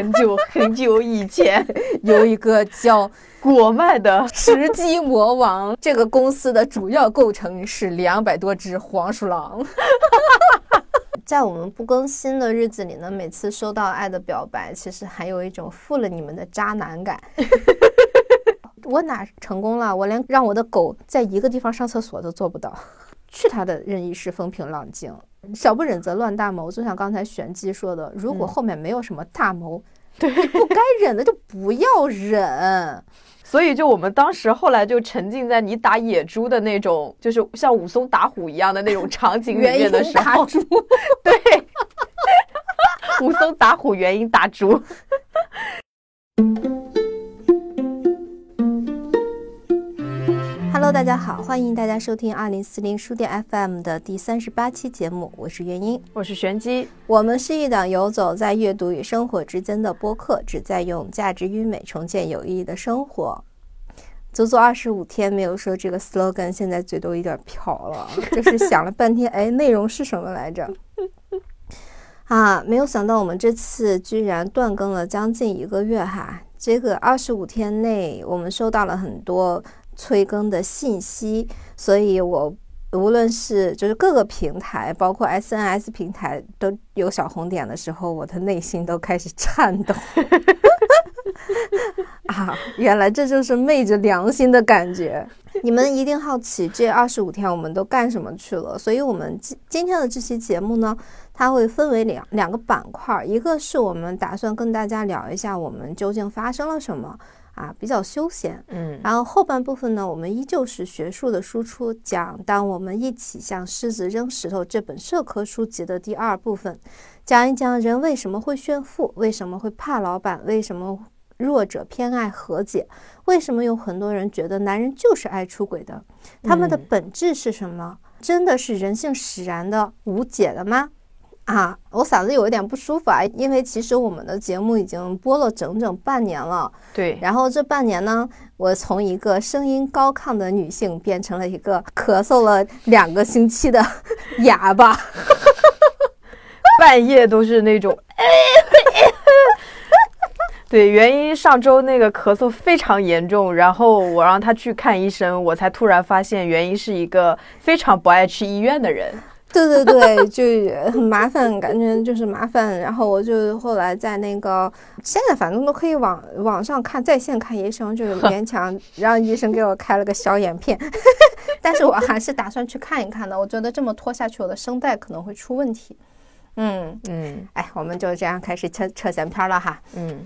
很久 很久以前，有一个叫果麦的吃鸡魔王，这个公司的主要构成是两百多只黄鼠狼。在我们不更新的日子里呢，每次收到爱的表白，其实还有一种负了你们的渣男感。我哪成功了？我连让我的狗在一个地方上厕所都做不到。去他的任意是风平浪静，小不忍则乱大谋。就像刚才玄机说的，如果后面没有什么大谋，对，不该忍的就不要忍。所以就我们当时后来就沉浸在你打野猪的那种，就是像武松打虎一样的那种场景里面的时候，对，武松打虎，原因打猪。Hello，大家好，欢迎大家收听二零四零书店 FM 的第三十八期节目，我是元英，我是玄机，我们是一档游走在阅读与生活之间的播客，旨在用价值与美重建有意义的生活。足足二十五天没有说这个 slogan，现在嘴都有点瓢了，就是想了半天，哎，内容是什么来着？啊，没有想到我们这次居然断更了将近一个月哈，这个二十五天内我们收到了很多。催更的信息，所以我无论是就是各个平台，包括 SNS 平台都有小红点的时候，我的内心都开始颤抖。啊，原来这就是昧着良心的感觉。你们一定好奇这二十五天我们都干什么去了，所以我们今今天的这期节目呢，它会分为两两个板块，一个是我们打算跟大家聊一下我们究竟发生了什么。啊，比较休闲，嗯，然后后半部分呢，我们依旧是学术的输出，讲当我们一起向狮子扔石头这本社科书籍的第二部分，讲一讲人为什么会炫富，为什么会怕老板，为什么弱者偏爱和解，为什么有很多人觉得男人就是爱出轨的，他们的本质是什么？真的是人性使然的无解的吗？啊，我嗓子有一点不舒服啊，因为其实我们的节目已经播了整整半年了。对，然后这半年呢，我从一个声音高亢的女性变成了一个咳嗽了两个星期的 哑巴，半夜都是那种。对，原因上周那个咳嗽非常严重，然后我让他去看医生，我才突然发现原因是一个非常不爱去医院的人。对 对对，就很麻烦，感觉就是麻烦。然后我就后来在那个现在反正都可以网网上看在线看医生，就是勉强 让医生给我开了个小眼片。但是我还是打算去看一看的。我觉得这么拖下去，我的声带可能会出问题。嗯嗯，哎，我们就这样开始扯扯闲篇了哈。嗯。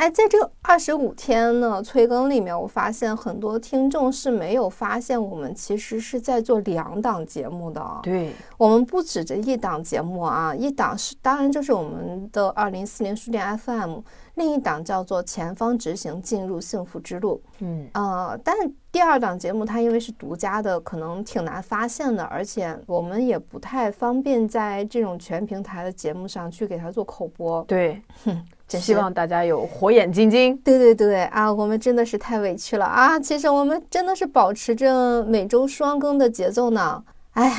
哎，在这二十五天呢催更里面，我发现很多听众是没有发现我们其实是在做两档节目的。对，我们不止这一档节目啊，一档是当然就是我们的二零四零书店 FM，另一档叫做前方执行进入幸福之路。嗯，呃，但是第二档节目它因为是独家的，可能挺难发现的，而且我们也不太方便在这种全平台的节目上去给它做口播。对，哼。希望大家有火眼金睛。对对对啊，我们真的是太委屈了啊！其实我们真的是保持着每周双更的节奏呢。哎呀，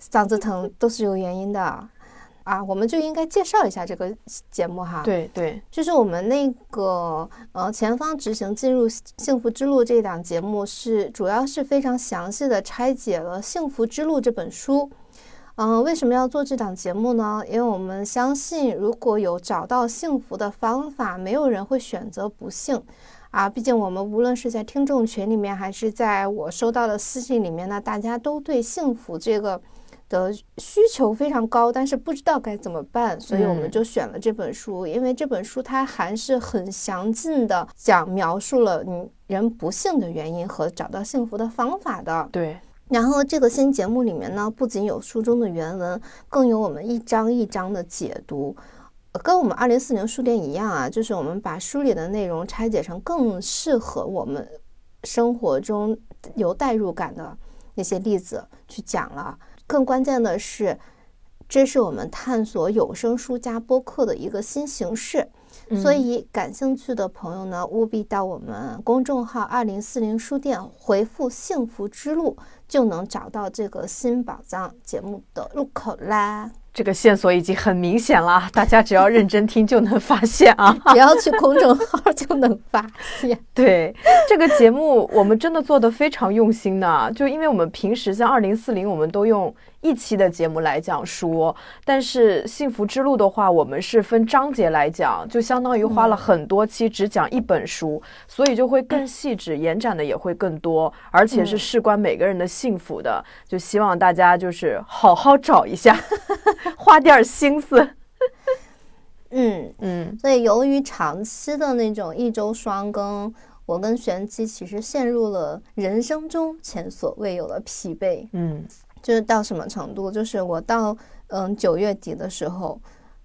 嗓子疼都是有原因的啊！我们就应该介绍一下这个节目哈。对对，就是我们那个呃前方执行进入幸福之路这档节目是主要是非常详细的拆解了《幸福之路》这本书。嗯，为什么要做这档节目呢？因为我们相信，如果有找到幸福的方法，没有人会选择不幸啊。毕竟我们无论是在听众群里面，还是在我收到的私信里面呢，大家都对幸福这个的需求非常高，但是不知道该怎么办，所以我们就选了这本书。因为这本书它还是很详尽的讲描述了你人不幸的原因和找到幸福的方法的。对。然后这个新节目里面呢，不仅有书中的原文，更有我们一章一章的解读，跟我们二零四零书店一样啊，就是我们把书里的内容拆解成更适合我们生活中有代入感的那些例子去讲了。更关键的是，这是我们探索有声书加播客的一个新形式。所以，感兴趣的朋友呢，务必到我们公众号“二零四零书店”回复“幸福之路”，就能找到这个新宝藏节目的入口啦。这个线索已经很明显了，大家只要认真听就能发现啊！只要去公众号就能发现。对这个节目，我们真的做的非常用心呢，就因为我们平时像二零四零，我们都用。一期的节目来讲书，但是幸福之路的话，我们是分章节来讲，就相当于花了很多期只讲一本书，所以就会更细致，延展的也会更多，而且是事关每个人的幸福的。就希望大家就是好好找一下，花点心思。嗯嗯，所以由于长期的那种一周双更，我跟玄机其实陷入了人生中前所未有的疲惫。嗯。就是到什么程度？就是我到嗯九月底的时候，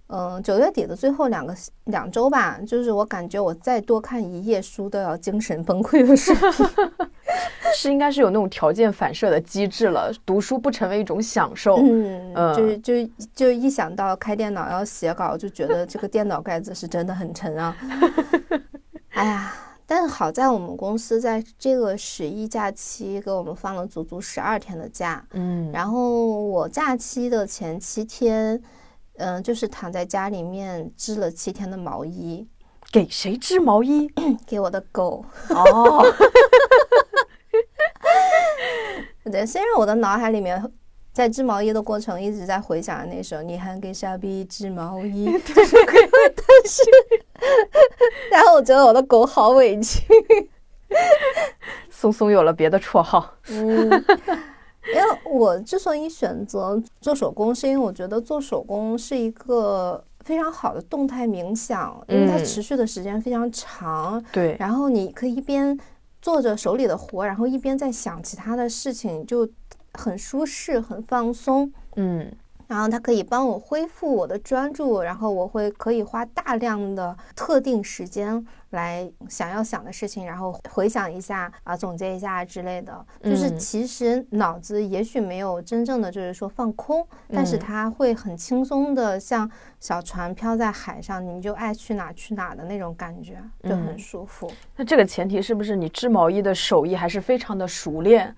嗯九月底的最后两个两周吧，就是我感觉我再多看一页书都要精神崩溃的水平，是应该是有那种条件反射的机制了，读书不成为一种享受。嗯，就是就就一想到开电脑要写稿，就觉得这个电脑盖子是真的很沉啊。哎呀。但好在我们公司在这个十一假期给我们放了足足十二天的假，嗯，然后我假期的前七天，嗯，就是躺在家里面织了七天的毛衣，给谁织毛衣？给我的狗。哦，对，虽然我的脑海里面。在织毛衣的过程，一直在回想那时候《你还给傻逼织毛衣 》，但是，但是，然后我觉得我的狗好委屈。松松有了别的绰号。嗯，因为我之所以选择做手工，是因为我觉得做手工是一个非常好的动态冥想，因为它持续的时间非常长。对，然后你可以一边做着手里的活，然后一边在想其他的事情，就。很舒适，很放松，嗯，然后它可以帮我恢复我的专注，然后我会可以花大量的特定时间。来想要想的事情，然后回想一下啊，总结一下之类的。就是其实脑子也许没有真正的，就是说放空，但是它会很轻松的，像小船飘在海上，你就爱去哪去哪的那种感觉，就很舒服。那这个前提是不是你织毛衣的手艺还是非常的熟练？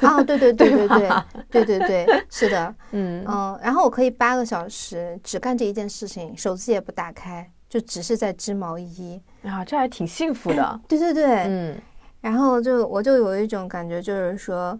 啊，对对对 对对对对对，是的。嗯。然后我可以八个小时只干这一件事情，手机也不打开。就只是在织毛衣啊，这还挺幸福的。对对对，嗯，然后就我就有一种感觉，就是说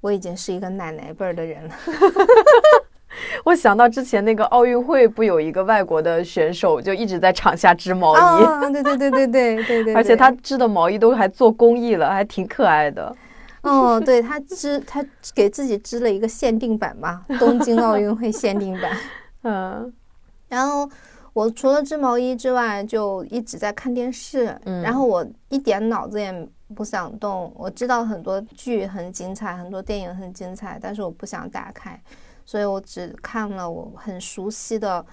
我已经是一个奶奶辈儿的人了。我想到之前那个奥运会，不有一个外国的选手就一直在场下织毛衣？啊，对对对对对对对，而且他织的毛衣都还做公益了，还挺可爱的。哦，对他织，他给自己织了一个限定版嘛，东京奥运会限定版。嗯，然后。我除了织毛衣之外，就一直在看电视，然后我一点脑子也不想动。我知道很多剧很精彩，很多电影很精彩，但是我不想打开，所以我只看了我很熟悉的《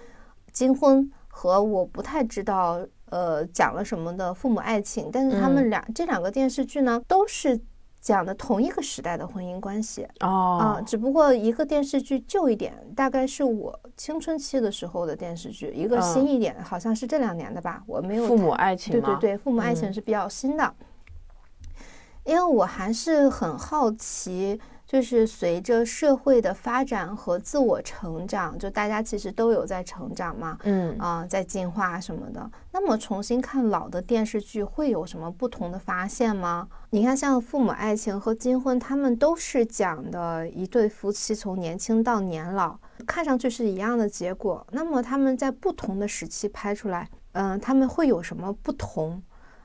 金婚》和我不太知道呃讲了什么的《父母爱情》，但是他们俩这两个电视剧呢都是。讲的同一个时代的婚姻关系哦，啊，只不过一个电视剧旧一点，大概是我青春期的时候的电视剧；一个新一点，好像是这两年的吧，我没有。父母爱情对对对，父母爱情是比较新的，因为我还是很好奇。就是随着社会的发展和自我成长，就大家其实都有在成长嘛，嗯啊，在进化什么的。那么重新看老的电视剧，会有什么不同的发现吗？你看，像《父母爱情》和《金婚》，他们都是讲的一对夫妻从年轻到年老，看上去是一样的结果。那么他们在不同的时期拍出来，嗯，他们会有什么不同？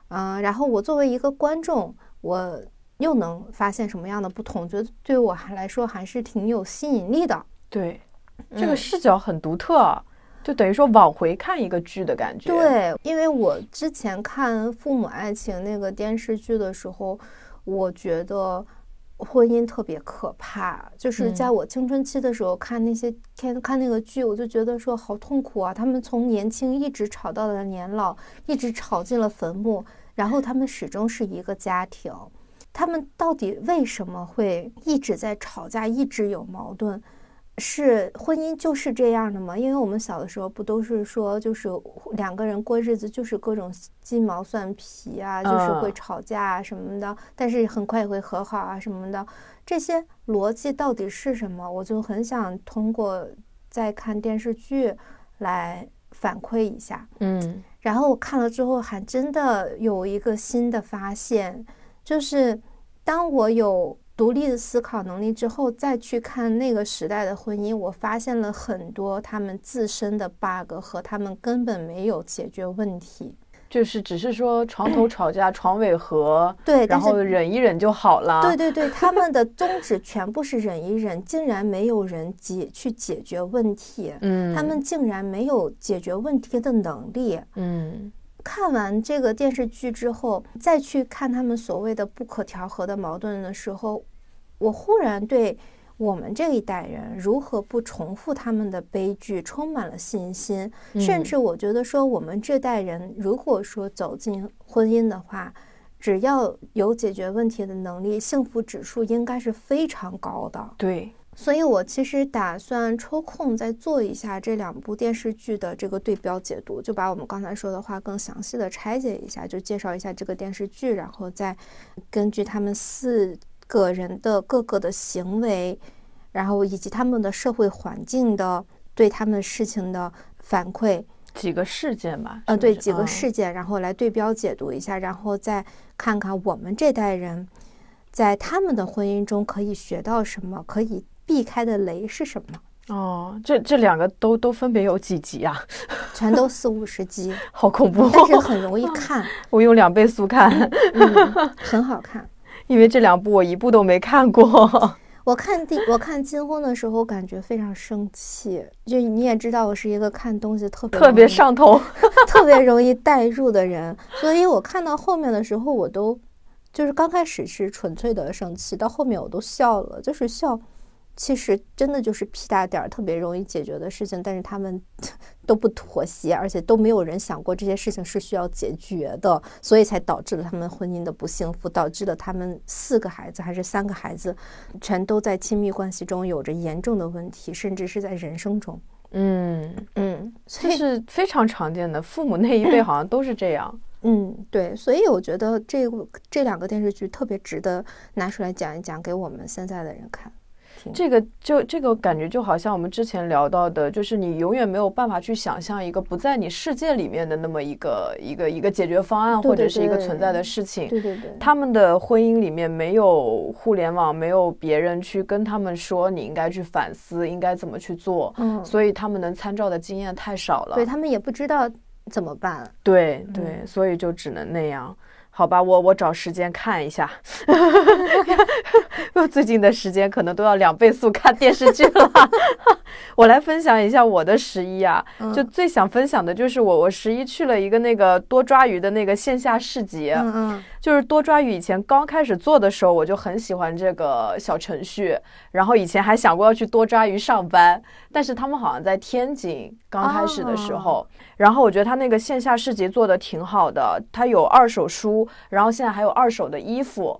嗯，然后我作为一个观众，我。又能发现什么样的不同？觉得对我还来说还是挺有吸引力的。对，这个视角很独特，就等于说往回看一个剧的感觉。对，因为我之前看《父母爱情》那个电视剧的时候，我觉得婚姻特别可怕。就是在我青春期的时候看那些看看那个剧，我就觉得说好痛苦啊！他们从年轻一直吵到了年老，一直吵进了坟墓，然后他们始终是一个家庭。他们到底为什么会一直在吵架，一直有矛盾？是婚姻就是这样的吗？因为我们小的时候不都是说，就是两个人过日子就是各种鸡毛蒜皮啊，就是会吵架啊什么的，但是很快也会和好啊什么的。这些逻辑到底是什么？我就很想通过在看电视剧来反馈一下。嗯，然后我看了之后，还真的有一个新的发现，就是当我有独立的思考能力之后，再去看那个时代的婚姻，我发现了很多他们自身的 bug 和他们根本没有解决问题。就是只是说床头吵架床尾和，对，然后忍一忍就好了。对对对，他们的宗旨全部是忍一忍，竟然没有人解去解决问题。嗯，他们竟然没有解决问题的能力。嗯，看完这个电视剧之后，再去看他们所谓的不可调和的矛盾的时候，我忽然对。我们这一代人如何不重复他们的悲剧，充满了信心。甚至我觉得说，我们这代人如果说走进婚姻的话，只要有解决问题的能力，幸福指数应该是非常高的。对，所以我其实打算抽空再做一下这两部电视剧的这个对标解读，就把我们刚才说的话更详细的拆解一下，就介绍一下这个电视剧，然后再根据他们四。个人的各个的行为，然后以及他们的社会环境的对他们事情的反馈，几个事件吧，呃，对几个事件，然后来对标解读一下，然后再看看我们这代人在他们的婚姻中可以学到什么，可以避开的雷是什么。哦，这这两个都都分别有几集啊？全都四五十集，好恐怖，但是很容易看。我用两倍速看，很好看。因为这两部我一部都没看过。我看第我看金婚的时候，感觉非常生气。就你也知道，我是一个看东西特别特别上头、特别容易代入的人，所以我看到后面的时候，我都就是刚开始是纯粹的生气，到后面我都笑了，就是笑。其实真的就是屁大点儿，特别容易解决的事情，但是他们 都不妥协，而且都没有人想过这些事情是需要解决的，所以才导致了他们婚姻的不幸福，导致了他们四个孩子还是三个孩子，全都在亲密关系中有着严重的问题，甚至是在人生中。嗯嗯，这是非常常见的，父母那一辈好像都是这样。嗯，对，所以我觉得这这两个电视剧特别值得拿出来讲一讲，给我们现在的人看。这个就这个感觉就好像我们之前聊到的，就是你永远没有办法去想象一个不在你世界里面的那么一个一个一个解决方案或者是一个存在的事情。对对对，他们的婚姻里面没有互联网，没有别人去跟他们说你应该去反思，应该怎么去做。嗯，所以他们能参照的经验太少了。对他们也不知道怎么办。对对，所以就只能那样。好吧，我我找时间看一下。我 最近的时间可能都要两倍速看电视剧了。我来分享一下我的十一啊，就最想分享的就是我我十一去了一个那个多抓鱼的那个线下市集。嗯嗯，就是多抓鱼以前刚开始做的时候，我就很喜欢这个小程序，然后以前还想过要去多抓鱼上班，但是他们好像在天津刚开始的时候，然后我觉得他那个线下市集做的挺好的，他有二手书。然后现在还有二手的衣服，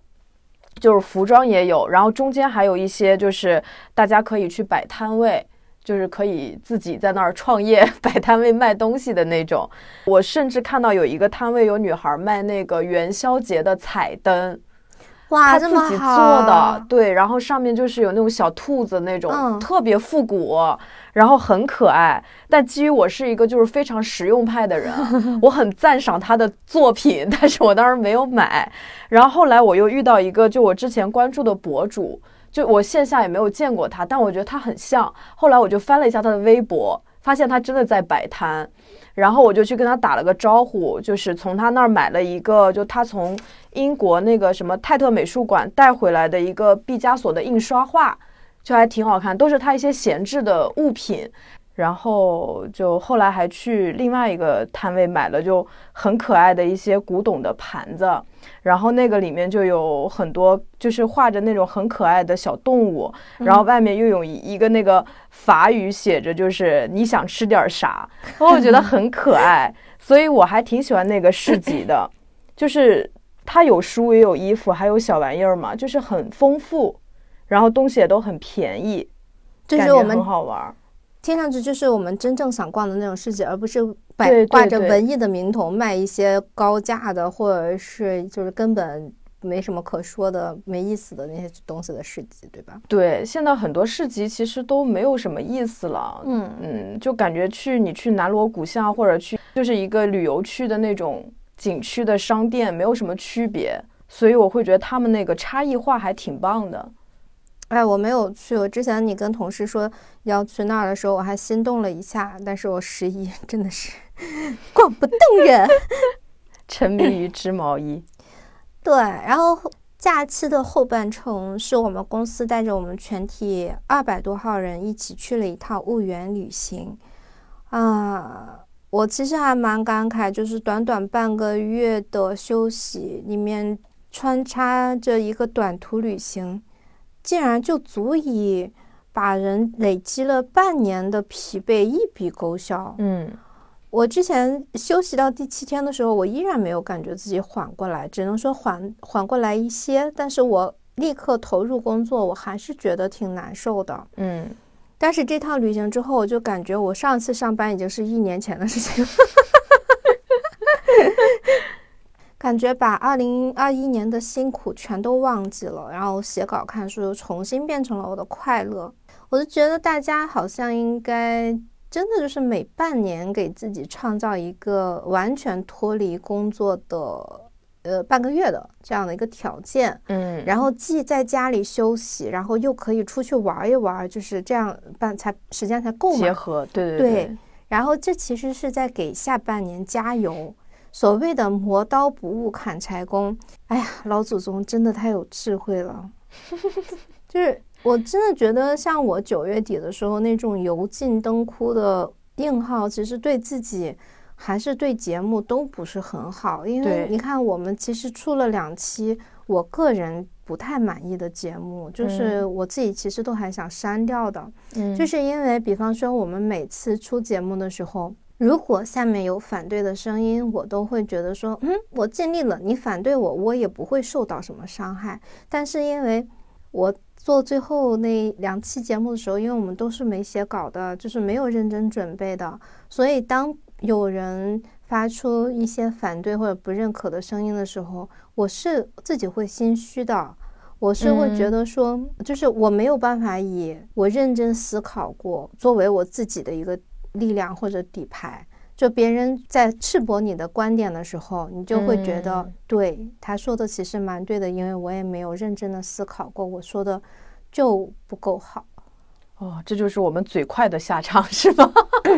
就是服装也有，然后中间还有一些就是大家可以去摆摊位，就是可以自己在那儿创业 摆摊位卖东西的那种。我甚至看到有一个摊位有女孩卖那个元宵节的彩灯。哇，他自己做的，对，然后上面就是有那种小兔子那种，特别复古，然后很可爱。但基于我是一个就是非常实用派的人，我很赞赏他的作品，但是我当时没有买。然后后来我又遇到一个，就我之前关注的博主，就我线下也没有见过他，但我觉得他很像。后来我就翻了一下他的微博，发现他真的在摆摊。然后我就去跟他打了个招呼，就是从他那儿买了一个，就他从英国那个什么泰特美术馆带回来的一个毕加索的印刷画，就还挺好看，都是他一些闲置的物品。然后就后来还去另外一个摊位买了，就很可爱的一些古董的盘子。然后那个里面就有很多，就是画着那种很可爱的小动物，然后外面又有一个那个法语写着，就是你想吃点啥，然后我觉得很可爱，所以我还挺喜欢那个市集的，就是它有书也有衣服，还有小玩意儿嘛，就是很丰富，然后东西也都很便宜，就是我们很好玩。听上去就是我们真正想逛的那种市集，而不是摆挂着文艺的名头卖一些高价的，或者是就是根本没什么可说的、没意思的那些东西的市集，对吧？对，现在很多市集其实都没有什么意思了。嗯嗯，就感觉去你去南锣鼓巷或者去就是一个旅游区的那种景区的商店，没有什么区别。所以我会觉得他们那个差异化还挺棒的。哎，我没有去。我之前你跟同事说要去那儿的时候，我还心动了一下。但是我十一真的是逛不动人，沉迷于织毛衣。对，然后假期的后半程是我们公司带着我们全体二百多号人一起去了一趟婺源旅行。啊，我其实还蛮感慨，就是短短半个月的休息里面穿插着一个短途旅行。竟然就足以把人累积了半年的疲惫一笔勾销。嗯，我之前休息到第七天的时候，我依然没有感觉自己缓过来，只能说缓缓过来一些。但是我立刻投入工作，我还是觉得挺难受的。嗯，但是这趟旅行之后，我就感觉我上次上班已经是一年前的事情了。感觉把二零二一年的辛苦全都忘记了，然后写稿看书又重新变成了我的快乐。我就觉得大家好像应该真的就是每半年给自己创造一个完全脱离工作的呃半个月的这样的一个条件，嗯，然后既在家里休息，然后又可以出去玩一玩，就是这样办才时间才够嘛。结合，对对对。然后这其实是在给下半年加油。所谓的磨刀不误砍柴工，哎呀，老祖宗真的太有智慧了。就是我真的觉得，像我九月底的时候那种油尽灯枯的硬耗，其实对自己还是对节目都不是很好。因为你看，我们其实出了两期我个人不太满意的节目，就是我自己其实都还想删掉的。嗯，就是因为，比方说我们每次出节目的时候。如果下面有反对的声音，我都会觉得说，嗯，我尽力了，你反对我，我也不会受到什么伤害。但是因为我做最后那两期节目的时候，因为我们都是没写稿的，就是没有认真准备的，所以当有人发出一些反对或者不认可的声音的时候，我是自己会心虚的，我是会觉得说，就是我没有办法以我认真思考过作为我自己的一个。力量或者底牌，就别人在赤膊你的观点的时候，你就会觉得对他说的其实蛮对的，因为我也没有认真的思考过，我说的就不够好。哦，这就是我们嘴快的下场 是吗？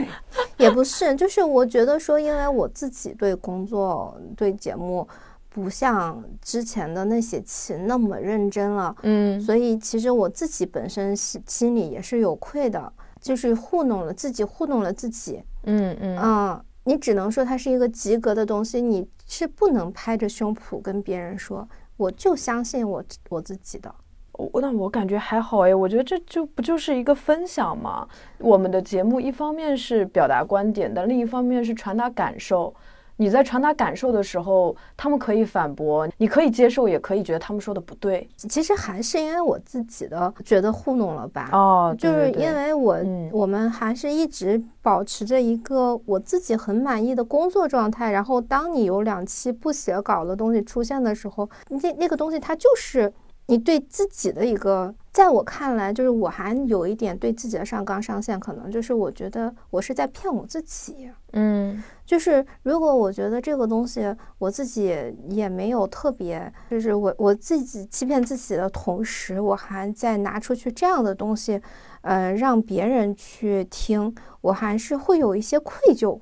也不是，就是我觉得说，因为我自己对工作、对节目不像之前的那些期那么认真了，嗯，所以其实我自己本身心心里也是有愧的。就是糊弄了自己，糊弄了自己。嗯嗯啊，你只能说它是一个及格的东西，你是不能拍着胸脯跟别人说，我就相信我我自己的。我那我感觉还好哎，我觉得这就不就是一个分享嘛？我们的节目一方面是表达观点，但另一方面是传达感受。你在传达感受的时候，他们可以反驳，你可以接受，也可以觉得他们说的不对。其实还是因为我自己的觉得糊弄了吧？哦，就是因为我我们还是一直保持着一个我自己很满意的工作状态。然后当你有两期不写稿的东西出现的时候，那那个东西它就是你对自己的一个，在我看来，就是我还有一点对自己的上纲上线，可能就是我觉得我是在骗我自己。嗯。就是如果我觉得这个东西我自己也没有特别，就是我我自己欺骗自己的同时，我还在拿出去这样的东西，呃，让别人去听，我还是会有一些愧疚。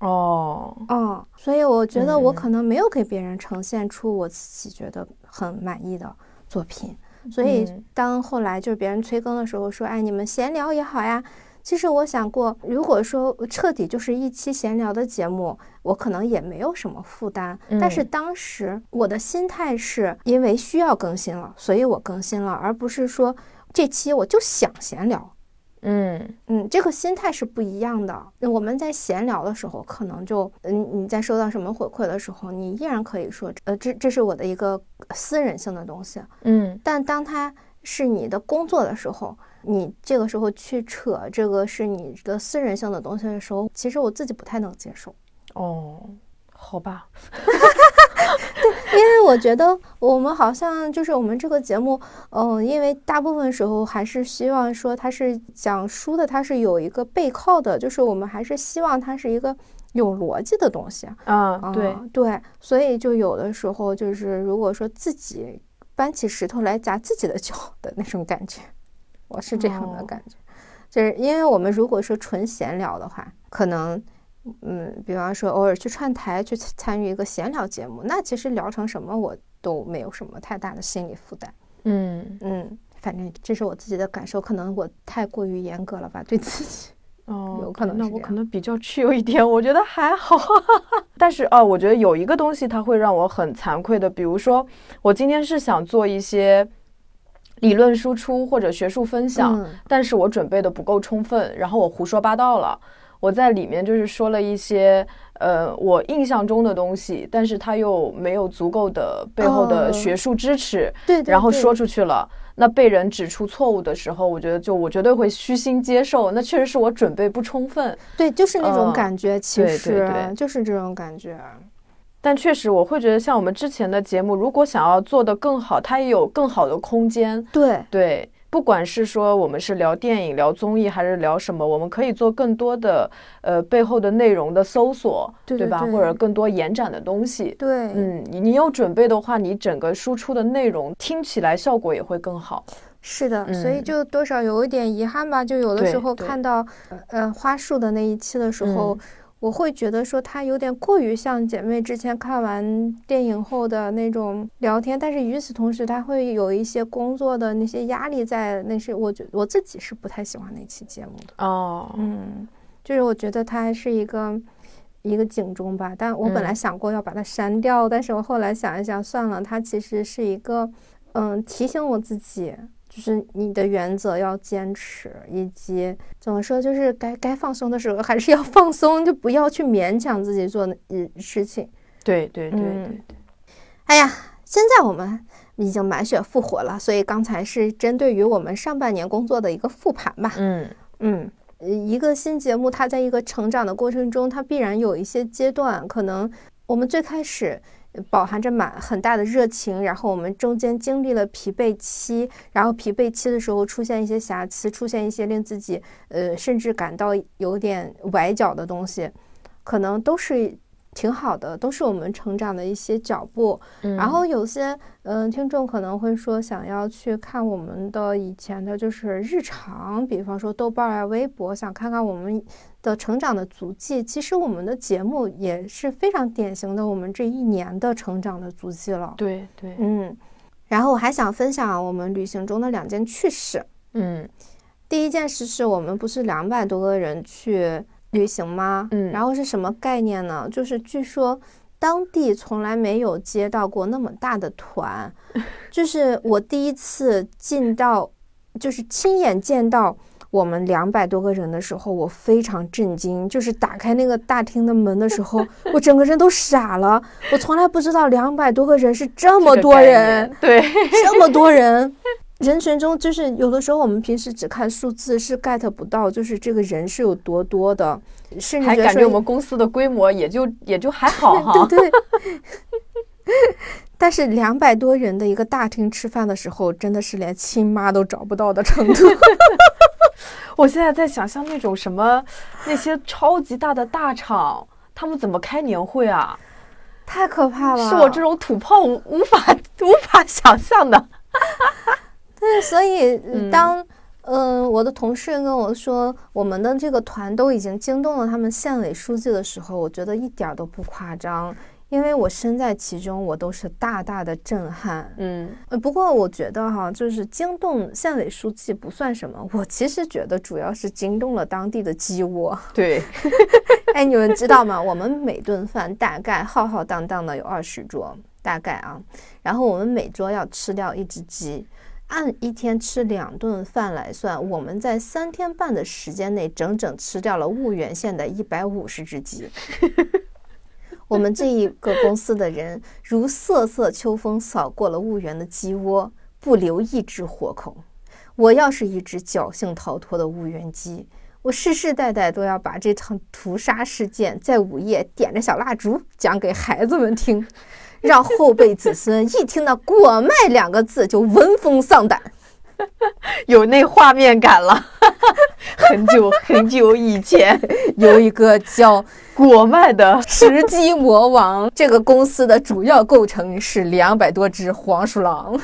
哦，哦，所以我觉得我可能没有给别人呈现出我自己觉得很满意的作品。所以当后来就是别人催更的时候说，哎，你们闲聊也好呀。其实我想过，如果说彻底就是一期闲聊的节目，我可能也没有什么负担。但是当时我的心态是因为需要更新了，所以我更新了，而不是说这期我就想闲聊。嗯嗯，这个心态是不一样的。我们在闲聊的时候，可能就嗯你在收到什么回馈的时候，你依然可以说，呃，这这是我的一个私人性的东西。嗯，但当它是你的工作的时候。你这个时候去扯这个是你的私人性的东西的时候，其实我自己不太能接受。哦，好吧。对，因为我觉得我们好像就是我们这个节目，嗯，因为大部分时候还是希望说它是讲书的，它是有一个背靠的，就是我们还是希望它是一个有逻辑的东西啊。对对，所以就有的时候就是如果说自己搬起石头来砸自己的脚的那种感觉，我是这样的感觉，就是因为我们如果说纯闲聊的话，可能。嗯，比方说偶尔去串台去参与一个闲聊节目，那其实聊成什么我都没有什么太大的心理负担。嗯嗯，反正这是我自己的感受，可能我太过于严格了吧，对自己。哦，有可能那我可能比较去有一点，我觉得还好。但是哦，我觉得有一个东西它会让我很惭愧的，比如说我今天是想做一些理论输出或者学术分享，但是我准备的不够充分，然后我胡说八道了。我在里面就是说了一些，呃，我印象中的东西，但是他又没有足够的背后的学术支持，对，然后说出去了，那被人指出错误的时候，我觉得就我绝对会虚心接受，那确实是我准备不充分，对，就是那种感觉，其实就是这种感觉。但确实我会觉得，像我们之前的节目，如果想要做得更好，它也有更好的空间，对对。不管是说我们是聊电影、聊综艺，还是聊什么，我们可以做更多的呃背后的内容的搜索，对吧？或者更多延展的东西。对，嗯，你有准备的话，你整个输出的内容听起来效果也会更好。是的，所以就多少有一点遗憾吧。就有的时候看到呃花束的那一期的时候。我会觉得说他有点过于像姐妹之前看完电影后的那种聊天，但是与此同时，他会有一些工作的那些压力在。那是我觉我自己是不太喜欢那期节目的哦，嗯，就是我觉得它还是一个一个警钟吧。但我本来想过要把它删掉，但是我后来想一想，算了，它其实是一个嗯提醒我自己。就是你的原则要坚持，以及怎么说，就是该该放松的时候还是要放松，就不要去勉强自己做嗯事情。对对对对对。哎呀，现在我们已经满血复活了，所以刚才是针对于我们上半年工作的一个复盘吧。嗯嗯，一个新节目，它在一个成长的过程中，它必然有一些阶段，可能我们最开始。饱含着满很大的热情，然后我们中间经历了疲惫期，然后疲惫期的时候出现一些瑕疵，出现一些令自己呃甚至感到有点崴脚的东西，可能都是。挺好的，都是我们成长的一些脚步。然后有些嗯，听众可能会说想要去看我们的以前的，就是日常，比方说豆瓣啊、微博，想看看我们的成长的足迹。其实我们的节目也是非常典型的，我们这一年的成长的足迹了。对对，嗯。然后我还想分享我们旅行中的两件趣事。嗯，第一件事是我们不是两百多个人去。旅行吗？嗯，然后是什么概念呢？就是据说当地从来没有接到过那么大的团，就是我第一次进到，就是亲眼见到我们两百多个人的时候，我非常震惊。就是打开那个大厅的门的时候，我整个人都傻了。我从来不知道两百多个人是这么多人，对，这么多人。人群中，就是有的时候我们平时只看数字是 get 不到，就是这个人是有多多的，甚至还感觉我们公司的规模也就也就还好 哈。对对。但是两百多人的一个大厅吃饭的时候，真的是连亲妈都找不到的程度。我现在在想象那种什么那些超级大的大厂，他们怎么开年会啊？太可怕了，是我这种土炮无无法无法想象的。对，所以当嗯我的同事跟我说我们的这个团都已经惊动了他们县委书记的时候，我觉得一点都不夸张，因为我身在其中，我都是大大的震撼。嗯，不过我觉得哈，就是惊动县委书记不算什么，我其实觉得主要是惊动了当地的鸡窝。对，哎，你们知道吗？我们每顿饭大概浩浩荡荡的有二十桌，大概啊，然后我们每桌要吃掉一只鸡。按一天吃两顿饭来算，我们在三天半的时间内整整吃掉了婺源县的一百五十只鸡。我们这一个公司的人如瑟瑟秋风扫过了婺源的鸡窝，不留一只活口。我要是一只侥幸逃脱的婺源鸡，我世世代代都要把这场屠杀事件在午夜点着小蜡烛讲给孩子们听。让后辈子孙一听到“果麦”两个字就闻风丧胆。有那画面感了。很久很久以前，有一个叫果麦的石鸡魔王，这个公司的主要构成是两百多只黄鼠狼。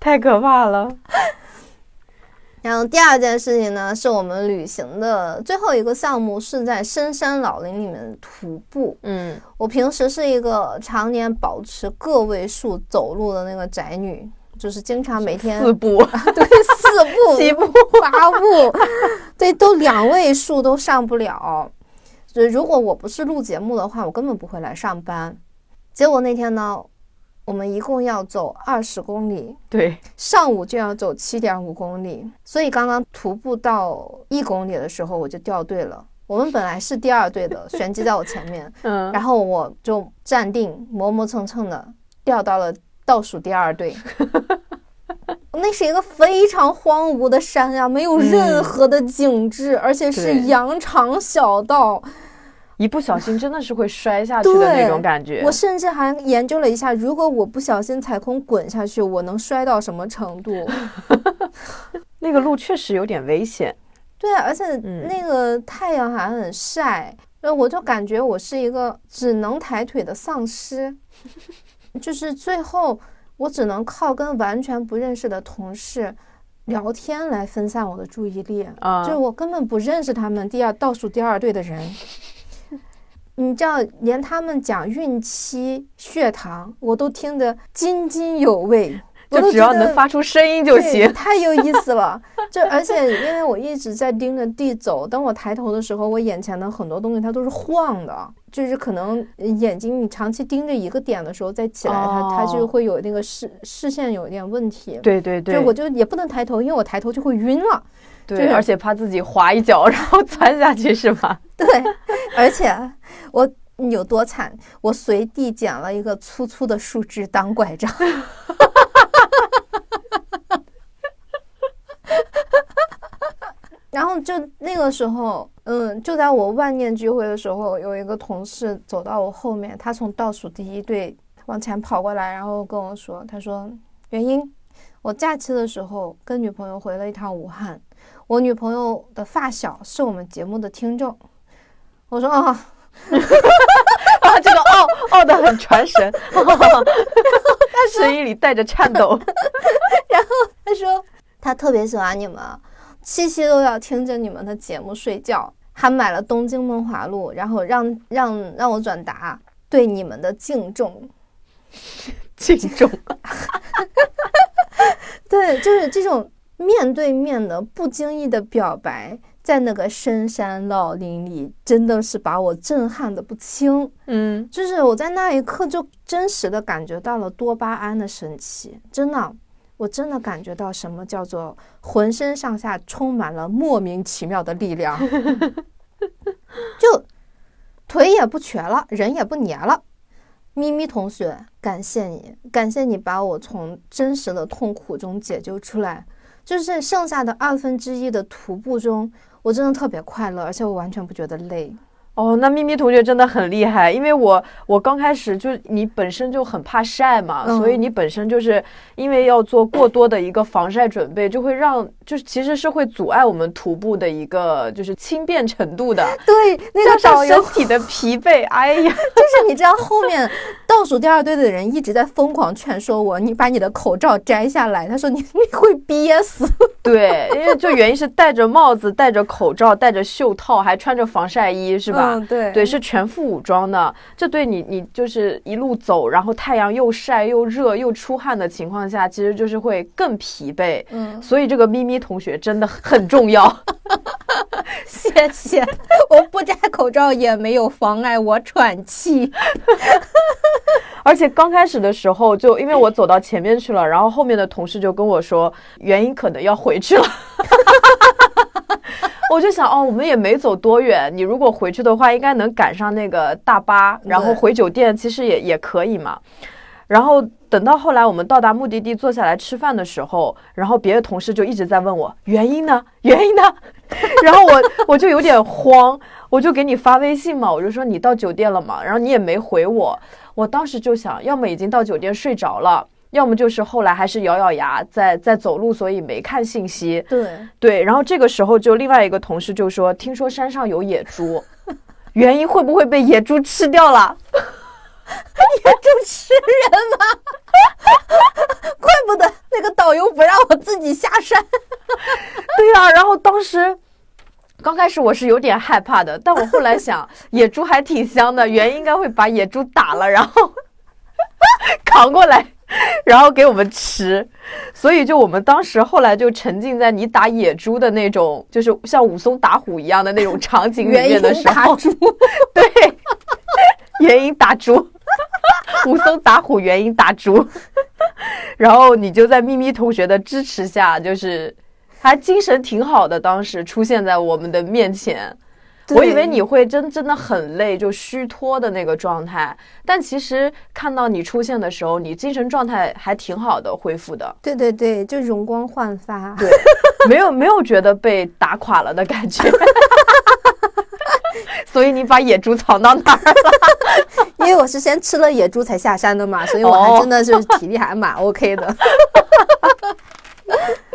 太可怕了。然后第二件事情呢，是我们旅行的最后一个项目是在深山老林里面徒步。嗯，我平时是一个常年保持个位数走路的那个宅女，就是经常每天四步，对，四步、七步、八步，对，都两位数都上不了。就如果我不是录节目的话，我根本不会来上班。结果那天呢？我们一共要走二十公里，对，上午就要走七点五公里，所以刚刚徒步到一公里的时候，我就掉队了。我们本来是第二队的，玄机在我前面，嗯，然后我就站定，磨磨蹭蹭的掉到了倒数第二队。那是一个非常荒芜的山呀，没有任何的景致，而且是羊肠小道。一不小心真的是会摔下去的那种感觉。我甚至还研究了一下，如果我不小心踩空滚下去，我能摔到什么程度？那个路确实有点危险。对，而且那个太阳还很晒，那我就感觉我是一个只能抬腿的丧尸。就是最后我只能靠跟完全不认识的同事聊天来分散我的注意力。啊，就是我根本不认识他们第二倒数第二队的人。你知道，连他们讲孕期血糖，我都听得津津有味。就只要能发出声音就行，太有意思了。就而且因为我一直在盯着地走，当我抬头的时候，我眼前的很多东西它都是晃的，就是可能眼睛你长期盯着一个点的时候再起来，它它就会有那个视视线有一点问题。对对对，就我就也不能抬头，因为我抬头就会晕了。对，而且怕自己滑一脚，然后窜下去，是吧？对，而且我有多惨，我随地捡了一个粗粗的树枝当拐杖，然后就那个时候，嗯，就在我万念俱灰的时候，有一个同事走到我后面，他从倒数第一队往前跑过来，然后跟我说：“他说，原因，我假期的时候跟女朋友回了一趟武汉。”我女朋友的发小是我们节目的听众，我说啊，啊，这个傲傲的很传神，他声音里带着颤抖，然后他说他特别喜欢你们，七夕都要听着你们的节目睡觉，还买了东京梦华录，然后让让让我转达对你们的敬重，敬重，对，就是这种。面对面的不经意的表白，在那个深山老林里，真的是把我震撼的不轻。嗯，就是我在那一刻就真实的感觉到了多巴胺的神奇，真的，我真的感觉到什么叫做浑身上下充满了莫名其妙的力量，就腿也不瘸了，人也不黏了。咪咪同学，感谢你，感谢你把我从真实的痛苦中解救出来。就是剩下的二分之一的徒步中，我真的特别快乐，而且我完全不觉得累。哦，那咪咪同学真的很厉害，因为我我刚开始就你本身就很怕晒嘛，所以你本身就是因为要做过多的一个防晒准备，就会让就是其实是会阻碍我们徒步的一个就是轻便程度的。对，那个导游身体的疲惫，哎呀，就是你知道后面倒数第二队的人一直在疯狂劝说我，你把你的口罩摘下来，他说你 你会憋死。对，因为就原因是戴着帽子、戴着口罩、戴着袖套，还穿着防晒衣，是吧？嗯，对，对，是全副武装的。这对你，你就是一路走，然后太阳又晒又热又出汗的情况下，其实就是会更疲惫。嗯，所以这个咪咪同学真的很重要。谢谢，我不摘口罩也没有妨碍我喘气。而且刚开始的时候，就因为我走到前面去了，然后后面的同事就跟我说，原因可能要回去了。我就想，哦，我们也没走多远，你如果回去的话，应该能赶上那个大巴，然后回酒店，其实也也可以嘛。然后等到后来我们到达目的地坐下来吃饭的时候，然后别的同事就一直在问我原因呢，原因呢，然后我我就有点慌，我就给你发微信嘛，我就说你到酒店了嘛？然后你也没回我，我当时就想，要么已经到酒店睡着了，要么就是后来还是咬咬牙在在走路，所以没看信息。对对，然后这个时候就另外一个同事就说，听说山上有野猪，原因会不会被野猪吃掉了？野猪吃人吗？怪不得那个导游不让我自己下山。对呀、然后当时刚开始我是有点害怕的，但我后来想，野猪还挺香的，原因应该会把野猪打了，然后扛过来。然后给我们吃，所以就我们当时后来就沉浸在你打野猪的那种，就是像武松打虎一样的那种场景里面的时候，对，元婴打猪，武松打虎，元婴打猪，然后你就在咪咪同学的支持下，就是还精神挺好的，当时出现在我们的面前。我以为你会真真的很累，就虚脱的那个状态，但其实看到你出现的时候，你精神状态还挺好的，恢复的。对对对，就容光焕发。对，没有没有觉得被打垮了的感觉。所以你把野猪藏到哪儿了？因为我是先吃了野猪才下山的嘛，所以我还真的是体力还蛮 OK 的。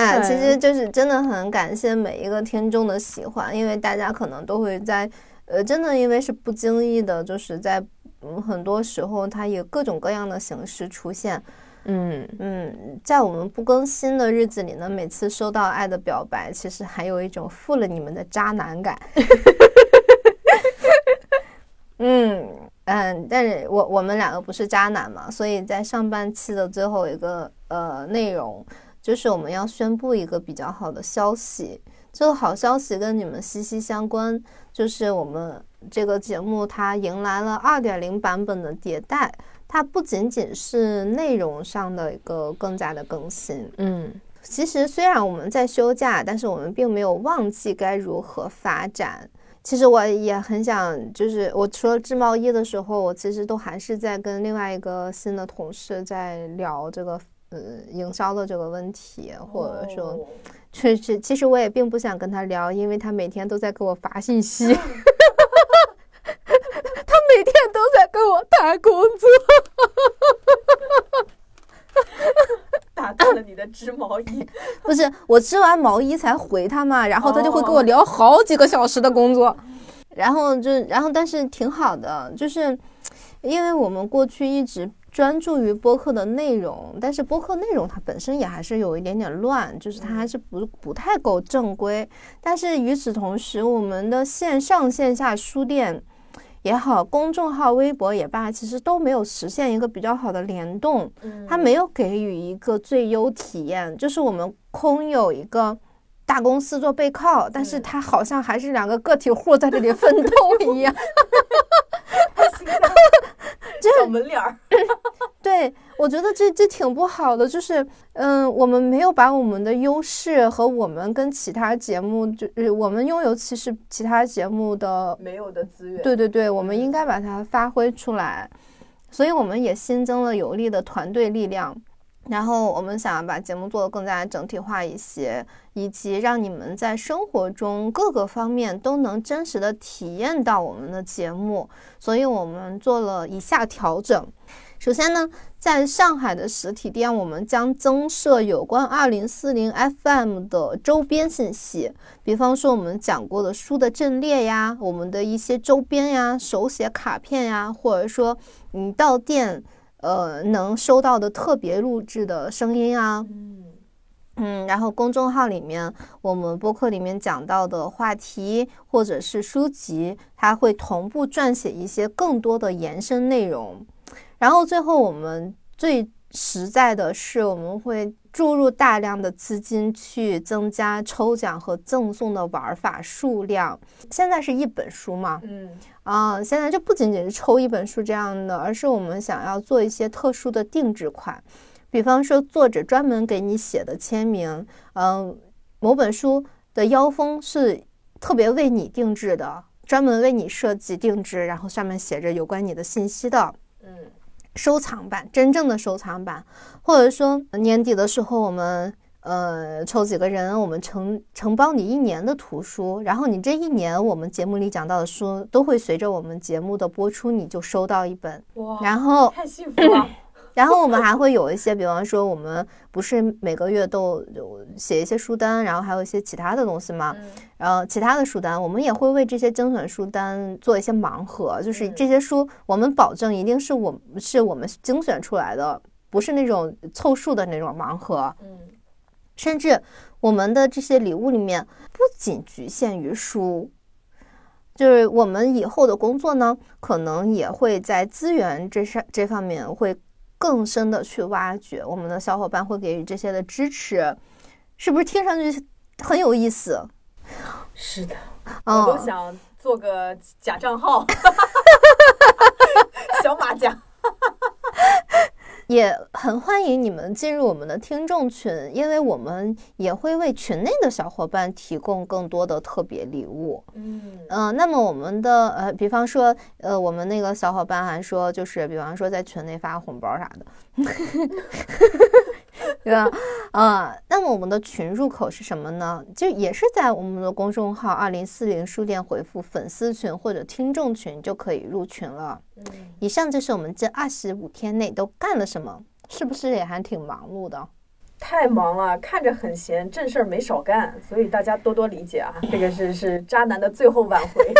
哎，其实就是真的很感谢每一个听众的喜欢，因为大家可能都会在，呃，真的因为是不经意的，就是在嗯很多时候它以各种各样的形式出现。嗯嗯，在我们不更新的日子里呢，每次收到爱的表白，其实还有一种负了你们的渣男感。嗯嗯，但是我我们两个不是渣男嘛，所以在上半期的最后一个呃内容，就是我们要宣布一个比较好的消息。这个好消息跟你们息息相关，就是我们这个节目它迎来了二点零版本的迭代。它不仅仅是内容上的一个更加的更新，嗯，其实虽然我们在休假，但是我们并没有忘记该如何发展。其实我也很想，就是我除了织毛衣的时候，我其实都还是在跟另外一个新的同事在聊这个呃营销的这个问题，或者说，确实，其实我也并不想跟他聊，因为他每天都在给我发信息。他每天都在跟我谈工作，打断了你的织毛衣。不是我织完毛衣才回他嘛，然后他就会跟我聊好几个小时的工作，然后就然后但是挺好的，就是因为我们过去一直专注于播客的内容，但是播客内容它本身也还是有一点点乱，就是它还是不不太够正规。但是与此同时，我们的线上线下书店。也好，公众号、微博也罢，其实都没有实现一个比较好的联动，它没有给予一个最优体验，就是我们空有一个大公司做背靠，但是他好像还是两个个体户在这里奋斗 一样。这 门脸儿，对我觉得这这挺不好的，就是嗯，我们没有把我们的优势和我们跟其他节目，就是我们拥有其实其他节目的没有的资源。对对对，我们应该把它发挥出来，所以我们也新增了有力的团队力量。然后我们想要把节目做得更加整体化一些，以及让你们在生活中各个方面都能真实的体验到我们的节目，所以我们做了以下调整。首先呢，在上海的实体店，我们将增设有关二零四零 FM 的周边信息，比方说我们讲过的书的阵列呀，我们的一些周边呀、手写卡片呀，或者说你到店。呃，能收到的特别录制的声音啊，嗯，然后公众号里面，我们播客里面讲到的话题或者是书籍，它会同步撰写一些更多的延伸内容。然后最后，我们最实在的是，我们会注入大量的资金去增加抽奖和赠送的玩法数量。现在是一本书嘛？嗯。啊，现在就不仅仅是抽一本书这样的，而是我们想要做一些特殊的定制款，比方说作者专门给你写的签名，嗯，某本书的腰封是特别为你定制的，专门为你设计定制，然后上面写着有关你的信息的，嗯，收藏版，真正的收藏版，或者说年底的时候我们。呃，抽几个人，我们承承包你一年的图书，然后你这一年我们节目里讲到的书，都会随着我们节目的播出，你就收到一本。哇，然后太幸福了。然后我们还会有一些，比方说我们不是每个月都有写一些书单，然后还有一些其他的东西嘛。然后其他的书单，我们也会为这些精选书单做一些盲盒，就是这些书，我们保证一定是我是我们精选出来的，不是那种凑数的那种盲盒。嗯。甚至我们的这些礼物里面不仅局限于书，就是我们以后的工作呢，可能也会在资源这上这方面会更深的去挖掘。我们的小伙伴会给予这些的支持，是不是听上去很有意思？是的，我都想做个假账号，小马甲。也很欢迎你们进入我们的听众群，因为我们也会为群内的小伙伴提供更多的特别礼物。嗯呃，那么我们的呃，比方说呃，我们那个小伙伴还说，就是比方说在群内发红包啥的。对吧？啊，那么我们的群入口是什么呢？就也是在我们的公众号“二零四零书店”回复“粉丝群”或者“听众群”就可以入群了。嗯，以上就是我们这二十五天内都干了什么，是不是也还挺忙碌的？太忙了，看着很闲，正事儿没少干，所以大家多多理解啊。这个是是渣男的最后挽回。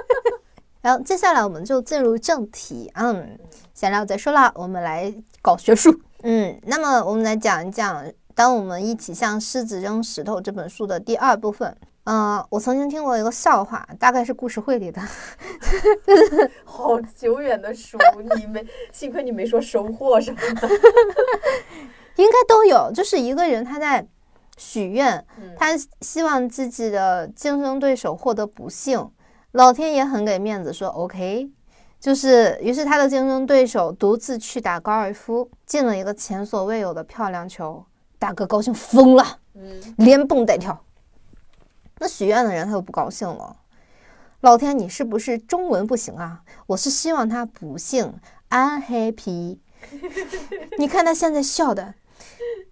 然后接下来我们就进入正题，嗯，闲聊再说了，我们来搞学术。嗯，那么我们来讲一讲《当我们一起向狮子扔石头》这本书的第二部分。嗯，我曾经听过一个笑话，大概是故事会里的，好久远的书，你没幸亏你没说收获什么的，应该都有。就是一个人他在许愿，他希望自己的竞争对手获得不幸，老天爷很给面子，说 OK。就是，于是他的竞争对手独自去打高尔夫，进了一个前所未有的漂亮球，大哥高兴疯了，嗯，连蹦带跳。那许愿的人他就不高兴了，老天，你是不是中文不行啊？我是希望他不幸，unhappy。你看他现在笑的，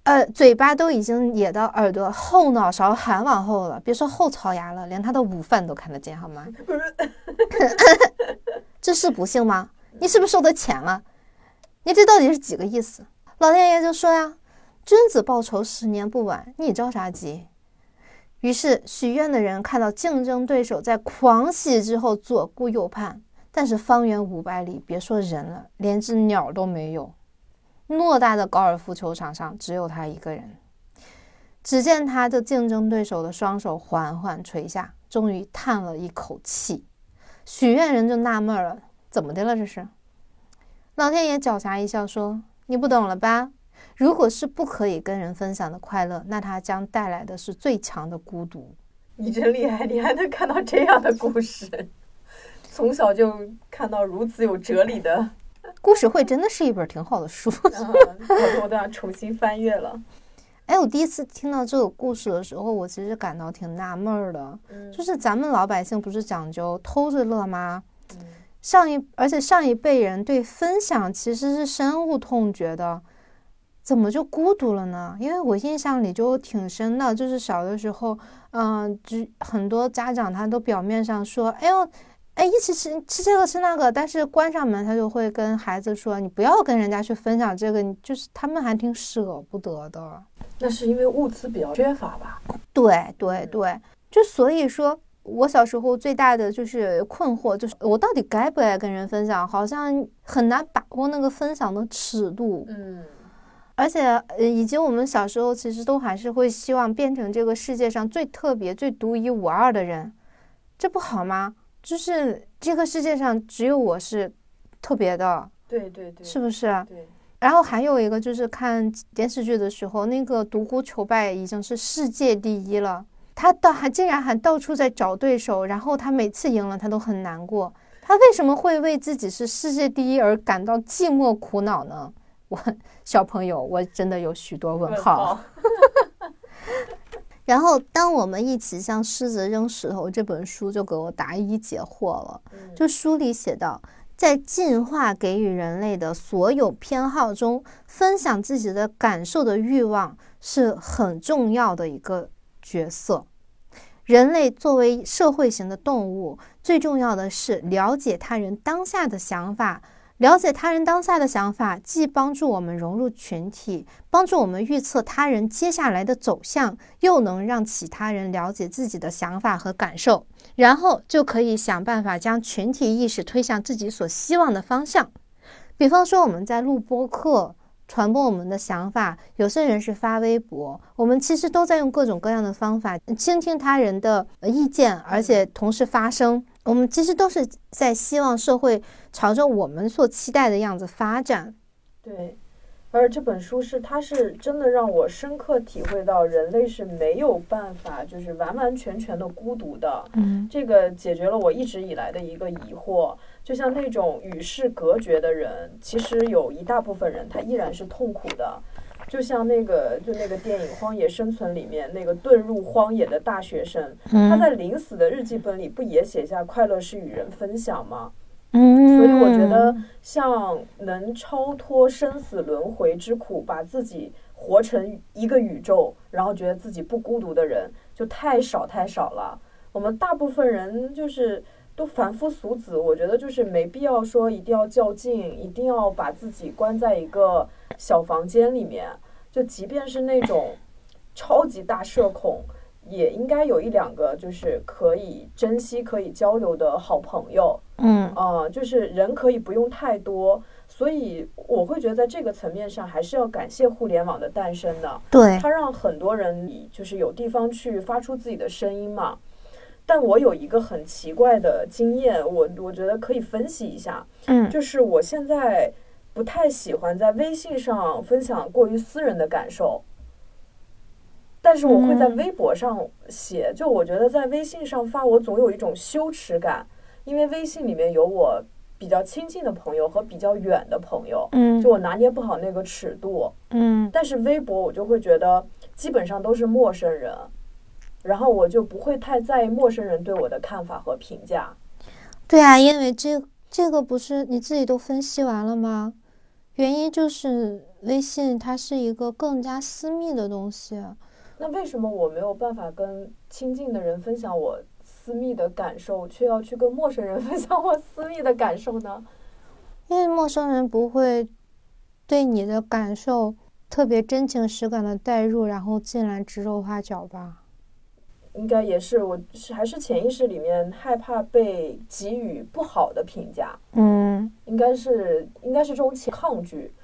呃，嘴巴都已经咧到耳朵，后脑勺还往后了，别说后槽牙了，连他的午饭都看得见，好吗？这是不幸吗？你是不是收的钱了？你这到底是几个意思？老天爷就说呀：“君子报仇，十年不晚。”你着啥急？于是许愿的人看到竞争对手在狂喜之后左顾右盼，但是方圆五百里，别说人了，连只鸟都没有。偌大的高尔夫球场上只有他一个人。只见他的竞争对手的双手缓缓垂下，终于叹了一口气。许愿人就纳闷了，怎么的了？这是老天爷狡黠一笑说：“你不懂了吧？如果是不可以跟人分享的快乐，那它将带来的是最强的孤独。”你真厉害，你还能看到这样的故事，从小就看到如此有哲理的故事会，真的是一本挺好的书。我我都要重新翻阅了。哎，我第一次听到这个故事的时候，我其实感到挺纳闷儿的。就是咱们老百姓不是讲究偷着乐吗？上一而且上一辈人对分享其实是深恶痛绝的，怎么就孤独了呢？因为我印象里就挺深的，就是小的时候，嗯，就很多家长他都表面上说，哎呦，哎，一起吃吃这个吃那个，但是关上门他就会跟孩子说，你不要跟人家去分享这个，就是他们还挺舍不得的。那是因为物资比较缺乏吧？对对对，就所以说，我小时候最大的就是困惑，就是我到底该不该跟人分享？好像很难把握那个分享的尺度。嗯，而且呃，以及我们小时候其实都还是会希望变成这个世界上最特别、最独一无二的人，这不好吗？就是这个世界上只有我是特别的。对对对，是不是？对。然后还有一个就是看电视剧的时候，那个独孤求败已经是世界第一了，他到还竟然还到处在找对手，然后他每次赢了他都很难过，他为什么会为自己是世界第一而感到寂寞苦恼呢？我小朋友，我真的有许多问号。然后当我们一起向狮子扔石头这本书就给我答疑解惑了，就书里写道。在进化给予人类的所有偏好中，分享自己的感受的欲望是很重要的一个角色。人类作为社会型的动物，最重要的是了解他人当下的想法。了解他人当下的想法，既帮助我们融入群体，帮助我们预测他人接下来的走向，又能让其他人了解自己的想法和感受，然后就可以想办法将群体意识推向自己所希望的方向。比方说，我们在录播课。传播我们的想法，有些人是发微博，我们其实都在用各种各样的方法倾听他人的意见，而且同时发声。我们其实都是在希望社会朝着我们所期待的样子发展。对。而这本书是，它是真的让我深刻体会到，人类是没有办法，就是完完全全的孤独的。嗯，这个解决了我一直以来的一个疑惑。就像那种与世隔绝的人，其实有一大部分人他依然是痛苦的。就像那个，就那个电影《荒野生存》里面那个遁入荒野的大学生，他在临死的日记本里不也写下快乐是与人分享吗？嗯，所以我觉得，像能超脱生死轮回之苦，把自己活成一个宇宙，然后觉得自己不孤独的人，就太少太少了。我们大部分人就是都凡夫俗子，我觉得就是没必要说一定要较劲，一定要把自己关在一个小房间里面。就即便是那种超级大社恐，也应该有一两个就是可以珍惜、可以交流的好朋友。嗯啊，就是人可以不用太多，所以我会觉得在这个层面上还是要感谢互联网的诞生的。对，它让很多人就是有地方去发出自己的声音嘛。但我有一个很奇怪的经验，我我觉得可以分析一下。嗯，就是我现在不太喜欢在微信上分享过于私人的感受，但是我会在微博上写。就我觉得在微信上发，我总有一种羞耻感。因为微信里面有我比较亲近的朋友和比较远的朋友，嗯，就我拿捏不好那个尺度，嗯，但是微博我就会觉得基本上都是陌生人，然后我就不会太在意陌生人对我的看法和评价。对啊，因为这这个不是你自己都分析完了吗？原因就是微信它是一个更加私密的东西。那为什么我没有办法跟亲近的人分享我？私密的感受，却要去跟陌生人 分享我私密的感受呢？因为陌生人不会对你的感受特别真情实感的代入，然后进来指手画脚吧。应该也是，我是还是潜意识里面害怕被给予不好的评价。嗯，应该是应该是这种抗拒。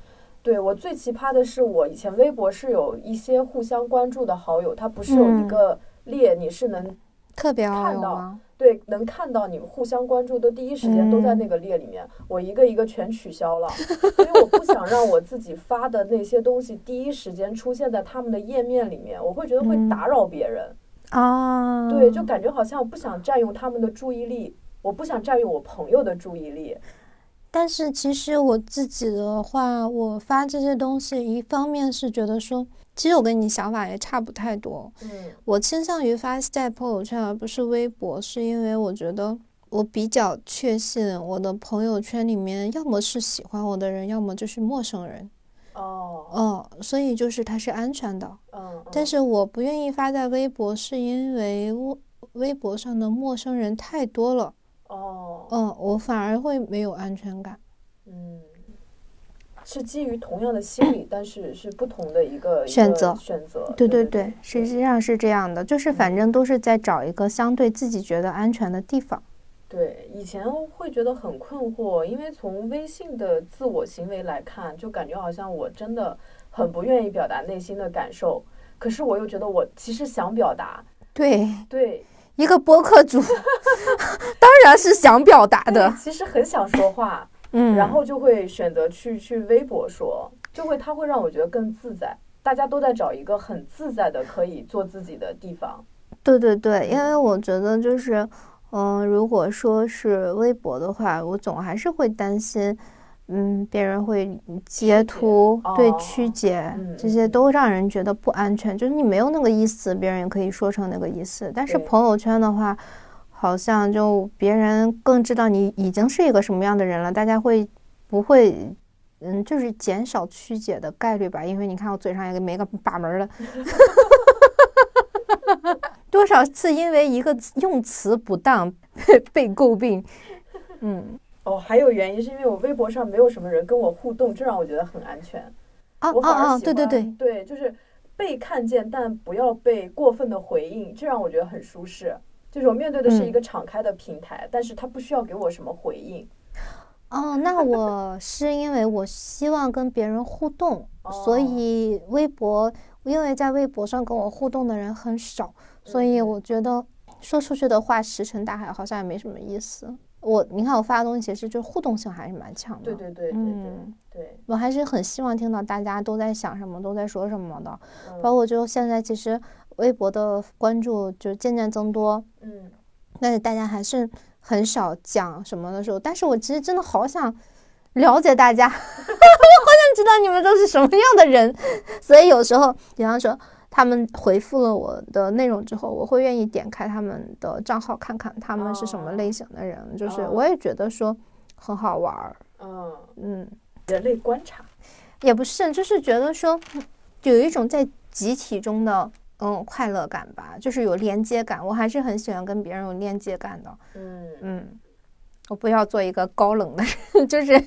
对我最奇葩的是，我以前微博是有一些互相关注的好友，他不是有一个列，你是能。特别看到，对，能看到你们互相关注，都第一时间都在那个列里面。我一个一个全取消了，因为我不想让我自己发的那些东西第一时间出现在他们的页面里面，我会觉得会打扰别人啊。对，就感觉好像我不想占用他们的注意力，我不想占用我朋友的注意力。但是其实我自己的话，我发这些东西，一方面是觉得说。其实我跟你想法也差不太多。嗯，我倾向于发在朋友圈而不是微博，是因为我觉得我比较确信我的朋友圈里面要么是喜欢我的人，要么就是陌生人。哦，哦，所以就是它是安全的。嗯，但是我不愿意发在微博，是因为微微博上的陌生人太多了。哦，嗯，我反而会没有安全感。嗯。是基于同样的心理，但是是不同的一个选择。选择，对对对，实际上是这样的，就是反正都是在找一个相对自己觉得安全的地方。对，以前会觉得很困惑，因为从微信的自我行为来看，就感觉好像我真的很不愿意表达内心的感受，可是我又觉得我其实想表达。对对，一个播客主 当然是想表达的，其实很想说话。嗯，然后就会选择去去微博说，就会他会让我觉得更自在。大家都在找一个很自在的可以做自己的地方。对对对，因为我觉得就是，嗯，如果说是微博的话，我总还是会担心，嗯，别人会截图，对曲解，这些都让人觉得不安全。就是你没有那个意思，别人也可以说成那个意思。但是朋友圈的话。好像就别人更知道你已经是一个什么样的人了，大家会不会嗯，就是减少曲解的概率吧？因为你看我嘴上也没个把门了，多少次因为一个用词不当被诟病，嗯。哦，还有原因是因为我微博上没有什么人跟我互动，这让我觉得很安全。啊啊啊！对对对对，就是被看见，但不要被过分的回应，这让我觉得很舒适。就是我面对的是一个敞开的平台，但是他不需要给我什么回应。哦，那我是因为我希望跟别人互动，所以微博，因为在微博上跟我互动的人很少，所以我觉得说出去的话石沉大海，好像也没什么意思。我你看我发的东西其实就互动性还是蛮强的，对对对对对对，我还是很希望听到大家都在想什么，都在说什么的，包括就现在其实微博的关注就渐渐增多，嗯，但是大家还是很少讲什么的时候，但是我其实真的好想了解大家，我好想知道你们都是什么样的人，所以有时候比方说。他们回复了我的内容之后，我会愿意点开他们的账号看看他们是什么类型的人，就是我也觉得说很好玩儿。嗯嗯，人类观察也不是，就是觉得说有一种在集体中的嗯快乐感吧，就是有连接感。我还是很喜欢跟别人有连接感的。嗯嗯，我不要做一个高冷的人，就是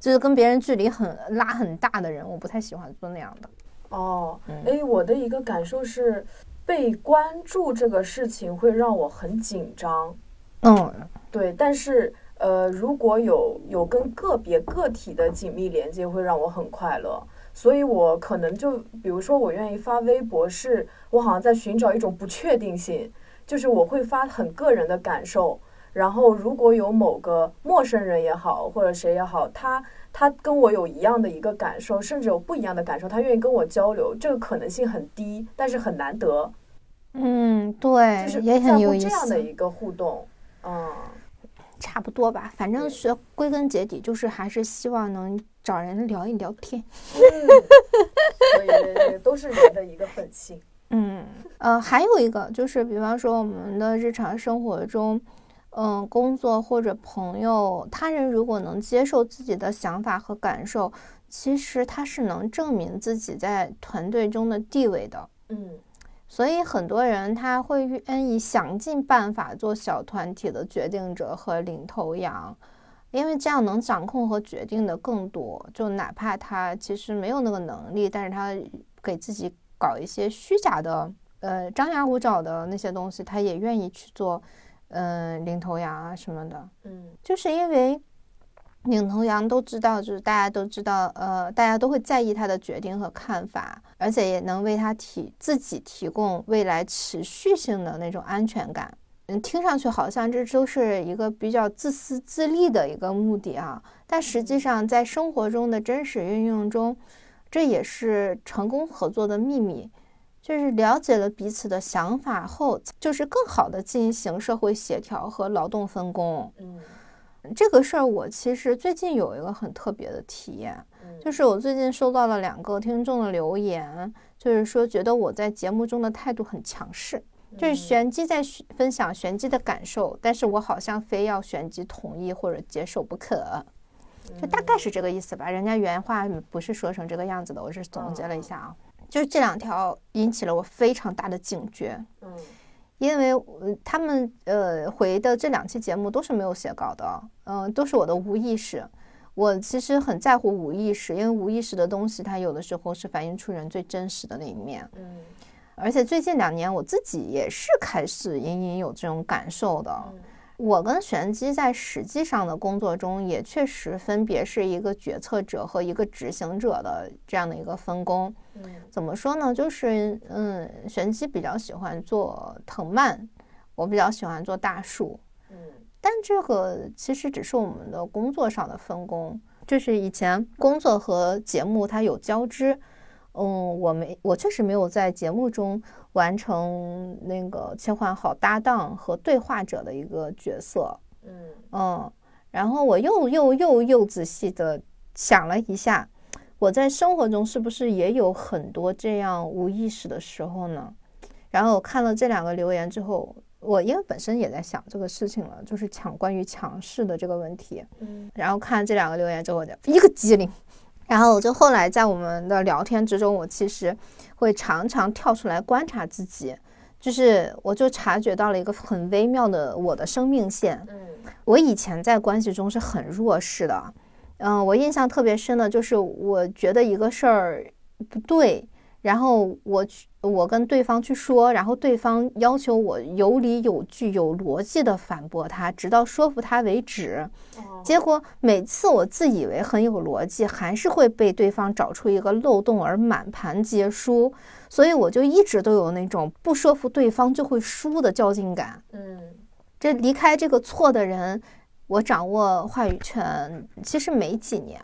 就是跟别人距离很拉很大的人，我不太喜欢做那样的。哦，哎，我的一个感受是，被关注这个事情会让我很紧张。嗯，对，但是呃，如果有有跟个别个体的紧密连接，会让我很快乐。所以我可能就比如说，我愿意发微博，是我好像在寻找一种不确定性，就是我会发很个人的感受。然后如果有某个陌生人也好，或者谁也好，他。他跟我有一样的一个感受，甚至有不一样的感受，他愿意跟我交流，这个可能性很低，但是很难得。嗯，对，就是也很有意思。这样的一个互动，嗯，差不多吧。反正学归根结底，就是还是希望能找人聊一聊天。嗯，所以都是人的一个本性。嗯，呃，还有一个就是，比方说我们的日常生活中。嗯，工作或者朋友，他人如果能接受自己的想法和感受，其实他是能证明自己在团队中的地位的。嗯，所以很多人他会愿意想尽办法做小团体的决定者和领头羊，因为这样能掌控和决定的更多。就哪怕他其实没有那个能力，但是他给自己搞一些虚假的、呃张牙舞爪的那些东西，他也愿意去做。嗯，领头羊啊什么的，嗯，就是因为领头羊都知道，就是大家都知道，呃，大家都会在意他的决定和看法，而且也能为他提自己提供未来持续性的那种安全感。嗯，听上去好像这都是一个比较自私自利的一个目的啊，但实际上在生活中的真实运用中，这也是成功合作的秘密。就是了解了彼此的想法后，就是更好的进行社会协调和劳动分工。嗯，这个事儿我其实最近有一个很特别的体验，就是我最近收到了两个听众的留言，就是说觉得我在节目中的态度很强势，就是玄机在分享玄机的感受，但是我好像非要玄机同意或者接受不可，就大概是这个意思吧。人家原话不是说成这个样子的，我是总结了一下啊。就是这两条引起了我非常大的警觉，嗯，因为他们呃回的这两期节目都是没有写稿的，嗯，都是我的无意识。我其实很在乎无意识，因为无意识的东西它有的时候是反映出人最真实的那一面，嗯，而且最近两年我自己也是开始隐隐有这种感受的。我跟玄机在实际上的工作中也确实分别是一个决策者和一个执行者的这样的一个分工。怎么说呢？就是嗯，玄机比较喜欢做藤蔓，我比较喜欢做大树。嗯，但这个其实只是我们的工作上的分工，就是以前工作和节目它有交织。嗯，我没，我确实没有在节目中完成那个切换好搭档和对话者的一个角色。嗯嗯，然后我又又又又仔细的想了一下，我在生活中是不是也有很多这样无意识的时候呢？然后我看了这两个留言之后，我因为本身也在想这个事情了，就是强关于强势的这个问题。嗯，然后看这两个留言之后，我就一个机灵。然后我就后来在我们的聊天之中，我其实会常常跳出来观察自己，就是我就察觉到了一个很微妙的我的生命线。嗯，我以前在关系中是很弱势的。嗯，我印象特别深的就是，我觉得一个事儿不对。然后我去，我跟对方去说，然后对方要求我有理有据、有逻辑的反驳他，直到说服他为止。结果每次我自以为很有逻辑，还是会被对方找出一个漏洞而满盘皆输。所以我就一直都有那种不说服对方就会输的较劲感。嗯，这离开这个错的人，我掌握话语权其实没几年。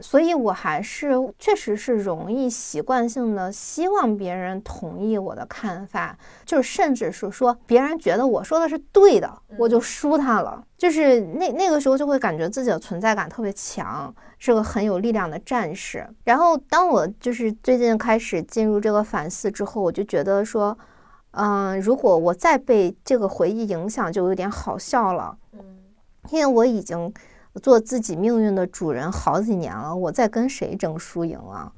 嗯。所以，我还是确实是容易习惯性的希望别人同意我的看法，就是甚至是说别人觉得我说的是对的，我就输他了。就是那那个时候就会感觉自己的存在感特别强，是个很有力量的战士。然后，当我就是最近开始进入这个反思之后，我就觉得说，嗯，如果我再被这个回忆影响，就有点好笑了。嗯，因为我已经。做自己命运的主人好几年了，我在跟谁争输赢啊？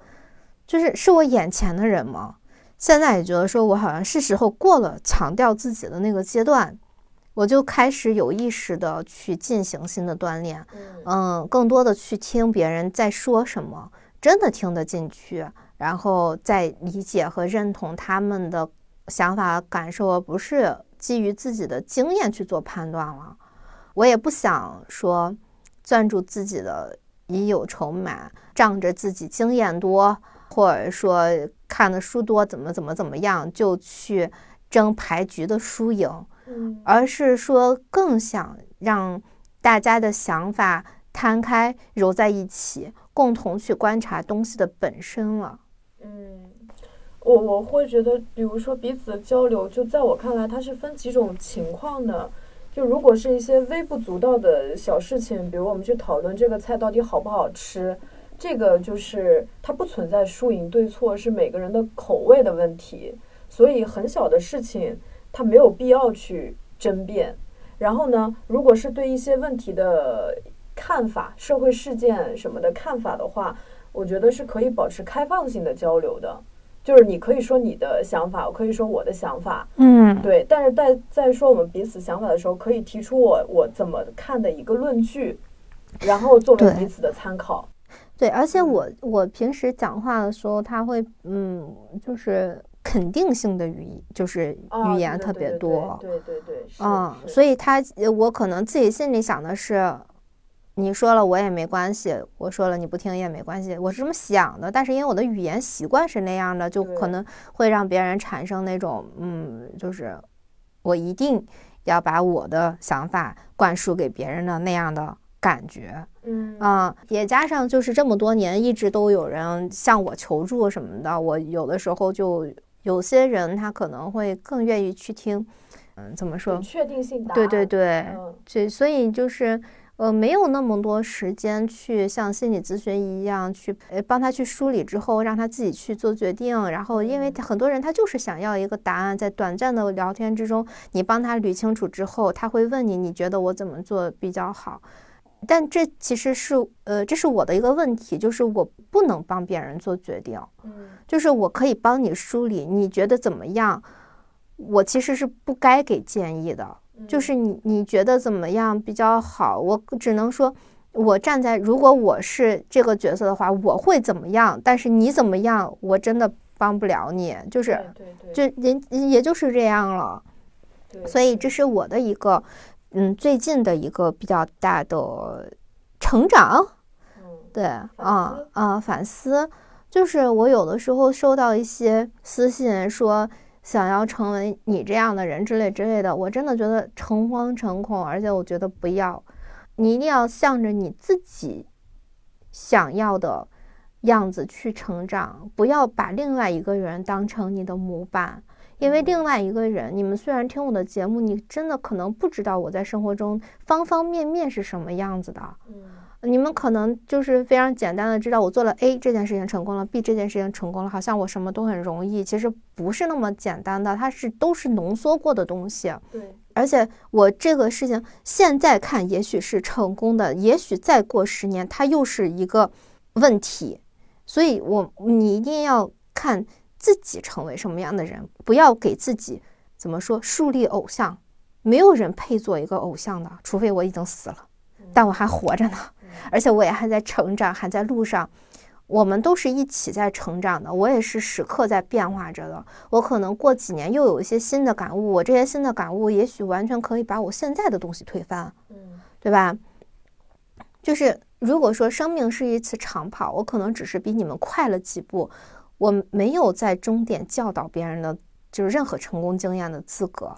就是是我眼前的人吗？现在也觉得说我好像是时候过了强调自己的那个阶段，我就开始有意识的去进行新的锻炼，嗯，更多的去听别人在说什么，真的听得进去，然后再理解和认同他们的想法感受，而不是基于自己的经验去做判断了。我也不想说。攥住自己的已有筹码，仗着自己经验多，或者说看的书多，怎么怎么怎么样，就去争牌局的输赢，而是说更想让大家的想法摊开揉在一起，共同去观察东西的本身了。嗯，我我会觉得，比如说彼此的交流，就在我看来，它是分几种情况的。就如果是一些微不足道的小事情，比如我们去讨论这个菜到底好不好吃，这个就是它不存在输赢对错，是每个人的口味的问题。所以很小的事情，它没有必要去争辩。然后呢，如果是对一些问题的看法、社会事件什么的看法的话，我觉得是可以保持开放性的交流的。就是你可以说你的想法，我可以说我的想法，嗯，对。但是在在说我们彼此想法的时候，可以提出我我怎么看的一个论据，然后作为彼此的参考。对，而且我我平时讲话的时候，他会嗯，就是肯定性的语，就是语言特别多，对对对，嗯，所以他我可能自己心里想的是。你说了我也没关系，我说了你不听也没关系，我是这么想的。但是因为我的语言习惯是那样的，就可能会让别人产生那种，嗯，就是我一定要把我的想法灌输给别人的那样的感觉。嗯啊，也加上就是这么多年一直都有人向我求助什么的，我有的时候就有些人他可能会更愿意去听，嗯，怎么说？确定性。对对对，所所以就是。呃，没有那么多时间去像心理咨询一样去呃帮他去梳理之后，让他自己去做决定。然后，因为很多人他就是想要一个答案，在短暂的聊天之中，你帮他捋清楚之后，他会问你，你觉得我怎么做比较好？但这其实是呃，这是我的一个问题，就是我不能帮别人做决定。嗯，就是我可以帮你梳理，你觉得怎么样？我其实是不该给建议的。就是你你觉得怎么样比较好？我只能说，我站在如果我是这个角色的话，我会怎么样？但是你怎么样，我真的帮不了你。就是，就人也就是这样了。所以这是我的一个，嗯，最近的一个比较大的成长。对，啊啊，反思，就是我有的时候收到一些私信说。想要成为你这样的人之类之类的，我真的觉得诚惶诚恐，而且我觉得不要，你一定要向着你自己想要的样子去成长，不要把另外一个人当成你的模板，因为另外一个人，你们虽然听我的节目，你真的可能不知道我在生活中方方面面是什么样子的，你们可能就是非常简单的知道，我做了 A 这件事情成功了，B 这件事情成功了，好像我什么都很容易。其实不是那么简单的，它是都是浓缩过的东西。对，而且我这个事情现在看也许是成功的，也许再过十年它又是一个问题。所以，我你一定要看自己成为什么样的人，不要给自己怎么说树立偶像。没有人配做一个偶像的，除非我已经死了，但我还活着呢。而且我也还在成长，还在路上。我们都是一起在成长的，我也是时刻在变化着的。我可能过几年又有一些新的感悟，我这些新的感悟也许完全可以把我现在的东西推翻，嗯，对吧？就是如果说生命是一次长跑，我可能只是比你们快了几步，我没有在终点教导别人的就是任何成功经验的资格，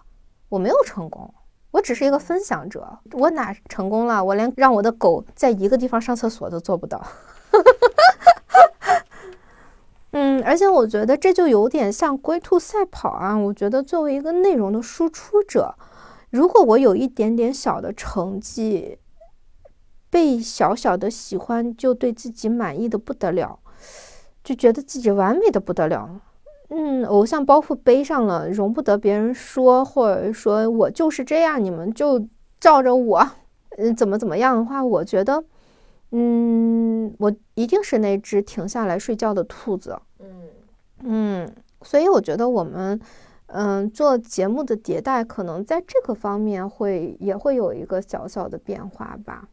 我没有成功。我只是一个分享者，我哪成功了？我连让我的狗在一个地方上厕所都做不到。嗯，而且我觉得这就有点像龟兔赛跑啊。我觉得作为一个内容的输出者，如果我有一点点小的成绩，被小小的喜欢，就对自己满意的不得了，就觉得自己完美的不得了。嗯，偶像包袱背上了，容不得别人说，或者说我就是这样，你们就照着我，嗯，怎么怎么样的话，我觉得，嗯，我一定是那只停下来睡觉的兔子。嗯嗯，所以我觉得我们，嗯，做节目的迭代，可能在这个方面会也会有一个小小的变化吧。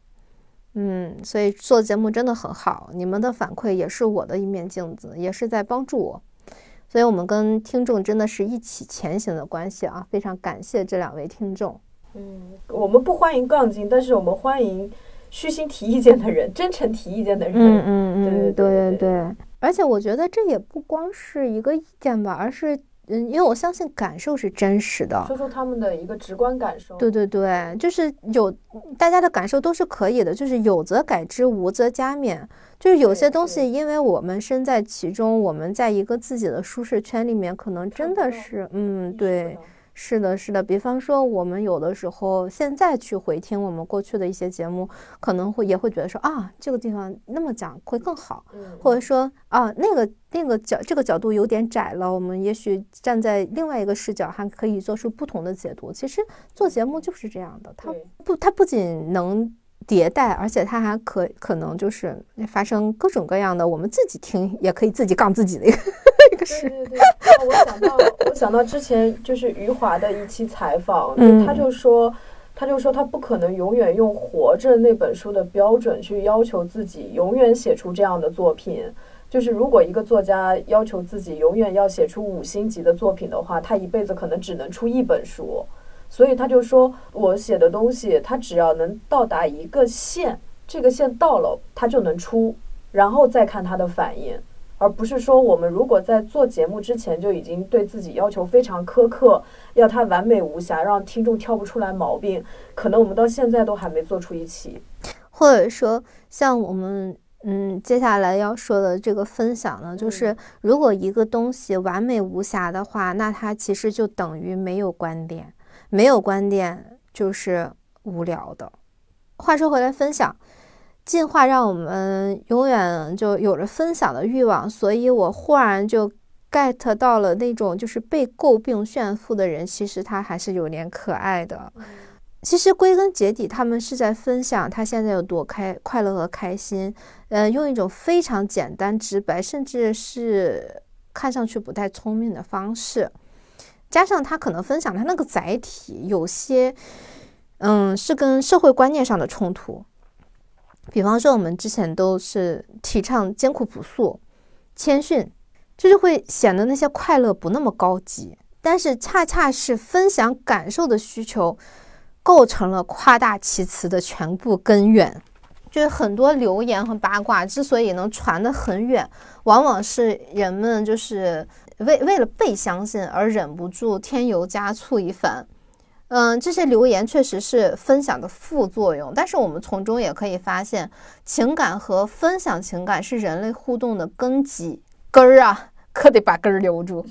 嗯，所以做节目真的很好，你们的反馈也是我的一面镜子，也是在帮助我。所以，我们跟听众真的是一起前行的关系啊！非常感谢这两位听众。嗯，我们不欢迎杠精，但是我们欢迎虚心提意见的人，真诚提意见的人。嗯嗯嗯，对对对。而且，我觉得这也不光是一个意见吧，而是。嗯，因为我相信感受是真实的，说说他们的一个直观感受。对对对，就是有大家的感受都是可以的，就是有则改之，无则加勉。就是有些东西，因为我们身在其中，我们在一个自己的舒适圈里面，可能真的是，嗯，对。是的，是的。比方说，我们有的时候现在去回听我们过去的一些节目，可能会也会觉得说啊，这个地方那么讲会更好，或者说啊，那个那个角这个角度有点窄了，我们也许站在另外一个视角还可以做出不同的解读。其实做节目就是这样的，它不，它不仅能。迭代，而且它还可可能就是发生各种各样的，我们自己听也可以自己杠自己的一个一个事。对 对对，我想到我想到之前就是余华的一期采访，他就说他就说他不可能永远用《活着》那本书的标准去要求自己永远写出这样的作品。就是如果一个作家要求自己永远要写出五星级的作品的话，他一辈子可能只能出一本书。所以他就说，我写的东西，他只要能到达一个线，这个线到了，他就能出，然后再看他的反应，而不是说我们如果在做节目之前就已经对自己要求非常苛刻，要他完美无瑕，让听众挑不出来毛病，可能我们到现在都还没做出一期。或者说，像我们嗯接下来要说的这个分享呢，就是如果一个东西完美无瑕的话，那它其实就等于没有观点。没有观点就是无聊的。话说回来，分享进化让我们永远就有着分享的欲望，所以我忽然就 get 到了那种就是被诟病炫富的人，其实他还是有点可爱的。其实归根结底，他们是在分享他现在有多开快乐和开心。呃，用一种非常简单直白，甚至是看上去不太聪明的方式。加上他可能分享他那个载体有些，嗯，是跟社会观念上的冲突。比方说，我们之前都是提倡艰苦朴素、谦逊，这就会显得那些快乐不那么高级。但是，恰恰是分享感受的需求，构成了夸大其词的全部根源。就是很多流言和八卦之所以能传得很远，往往是人们就是。为为了被相信而忍不住添油加醋一番，嗯，这些留言确实是分享的副作用，但是我们从中也可以发现，情感和分享情感是人类互动的根基根儿啊，可得把根儿留住。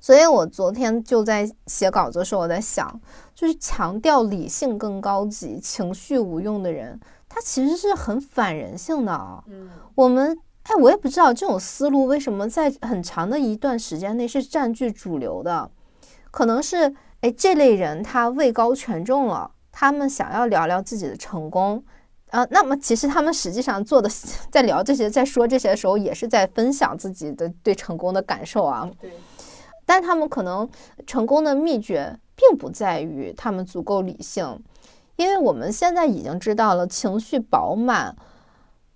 所以我昨天就在写稿子的时候，我在想，就是强调理性更高级、情绪无用的人，他其实是很反人性的。嗯，我们哎，我也不知道这种思路为什么在很长的一段时间内是占据主流的，可能是哎这类人他位高权重了，他们想要聊聊自己的成功。啊，那么其实他们实际上做的，在聊这些，在说这些的时候，也是在分享自己的对成功的感受啊。对。但他们可能成功的秘诀，并不在于他们足够理性，因为我们现在已经知道了，情绪饱满，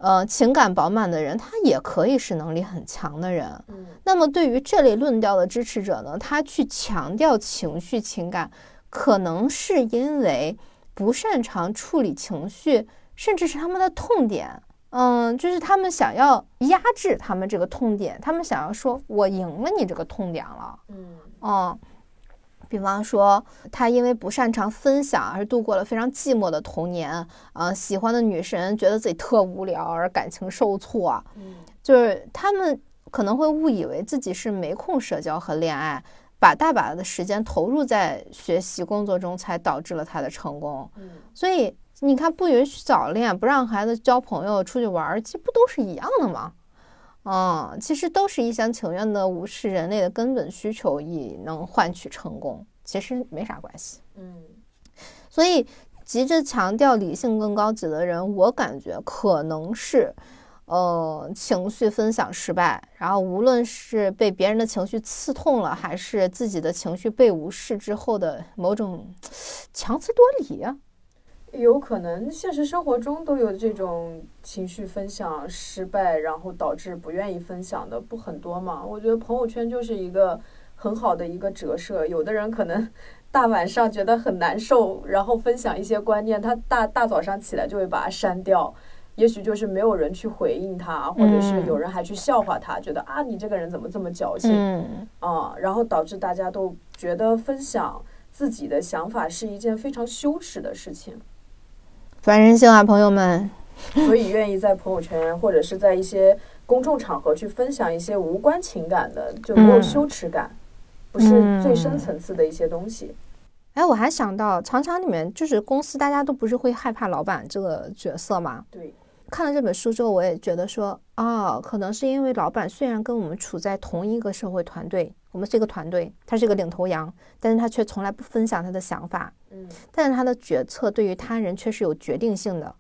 呃，情感饱满的人，他也可以是能力很强的人。嗯。那么对于这类论调的支持者呢，他去强调情绪情感，可能是因为不擅长处理情绪。甚至是他们的痛点，嗯，就是他们想要压制他们这个痛点，他们想要说“我赢了你这个痛点了”，嗯，嗯，比方说他因为不擅长分享而度过了非常寂寞的童年，啊，喜欢的女神觉得自己特无聊而感情受挫，嗯，就是他们可能会误以为自己是没空社交和恋爱，把大把的时间投入在学习工作中，才导致了他的成功，嗯，所以。你看，不允许早恋，不让孩子交朋友、出去玩，其实不都是一样的吗？嗯，其实都是一厢情愿的无视人类的根本需求，以能换取成功，其实没啥关系。嗯，所以急着强调理性更高级的人，我感觉可能是，呃，情绪分享失败，然后无论是被别人的情绪刺痛了，还是自己的情绪被无视之后的某种 强词夺理。有可能现实生活中都有这种情绪分享失败，然后导致不愿意分享的不很多嘛？我觉得朋友圈就是一个很好的一个折射。有的人可能 大晚上觉得很难受，然后分享一些观念，他大大早上起来就会把它删掉。也许就是没有人去回应他，或者是有人还去笑话他，觉得啊你这个人怎么这么矫情啊，然后导致大家都觉得分享自己的想法是一件非常羞耻的事情。反人性啊，朋友们！所以愿意在朋友圈或者是在一些公众场合去分享一些无关情感的，就没有羞耻感，不是最深层次的一些东西。哎，我还想到，常常里面就是公司，大家都不是会害怕老板这个角色吗？对。看了这本书之后，我也觉得说，啊，可能是因为老板虽然跟我们处在同一个社会团队，我们是一个团队，他是一个领头羊，但是他却从来不分享他的想法，嗯，但是他的决策对于他人却是有决定性的。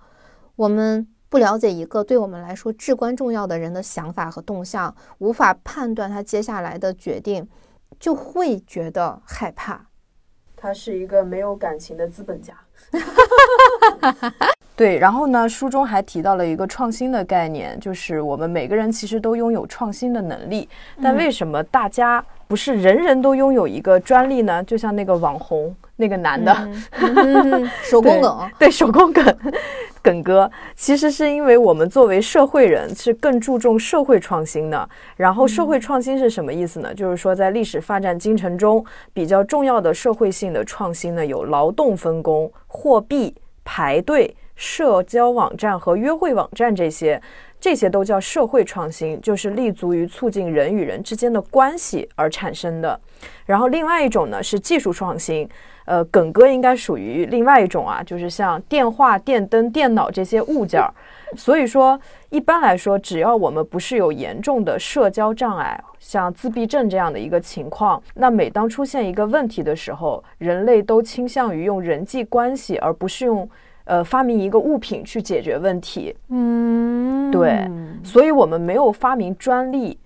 我们不了解一个对我们来说至关重要的人的想法和动向，无法判断他接下来的决定，就会觉得害怕。他是一个没有感情的资本家。对，然后呢，书中还提到了一个创新的概念，就是我们每个人其实都拥有创新的能力，但为什么大家不是人人都拥有一个专利呢？就像那个网红那个男的，手工梗，对手工梗，梗哥，其实是因为我们作为社会人是更注重社会创新的。然后社会创新是什么意思呢？就是说在历史发展进程中比较重要的社会性的创新呢，有劳动分工、货币、排队。社交网站和约会网站这些，这些都叫社会创新，就是立足于促进人与人之间的关系而产生的。然后另外一种呢是技术创新，呃，耿哥应该属于另外一种啊，就是像电话、电灯、电脑这些物件儿。所以说，一般来说，只要我们不是有严重的社交障碍，像自闭症这样的一个情况，那每当出现一个问题的时候，人类都倾向于用人际关系，而不是用。呃，发明一个物品去解决问题，嗯，对，所以我们没有发明专利，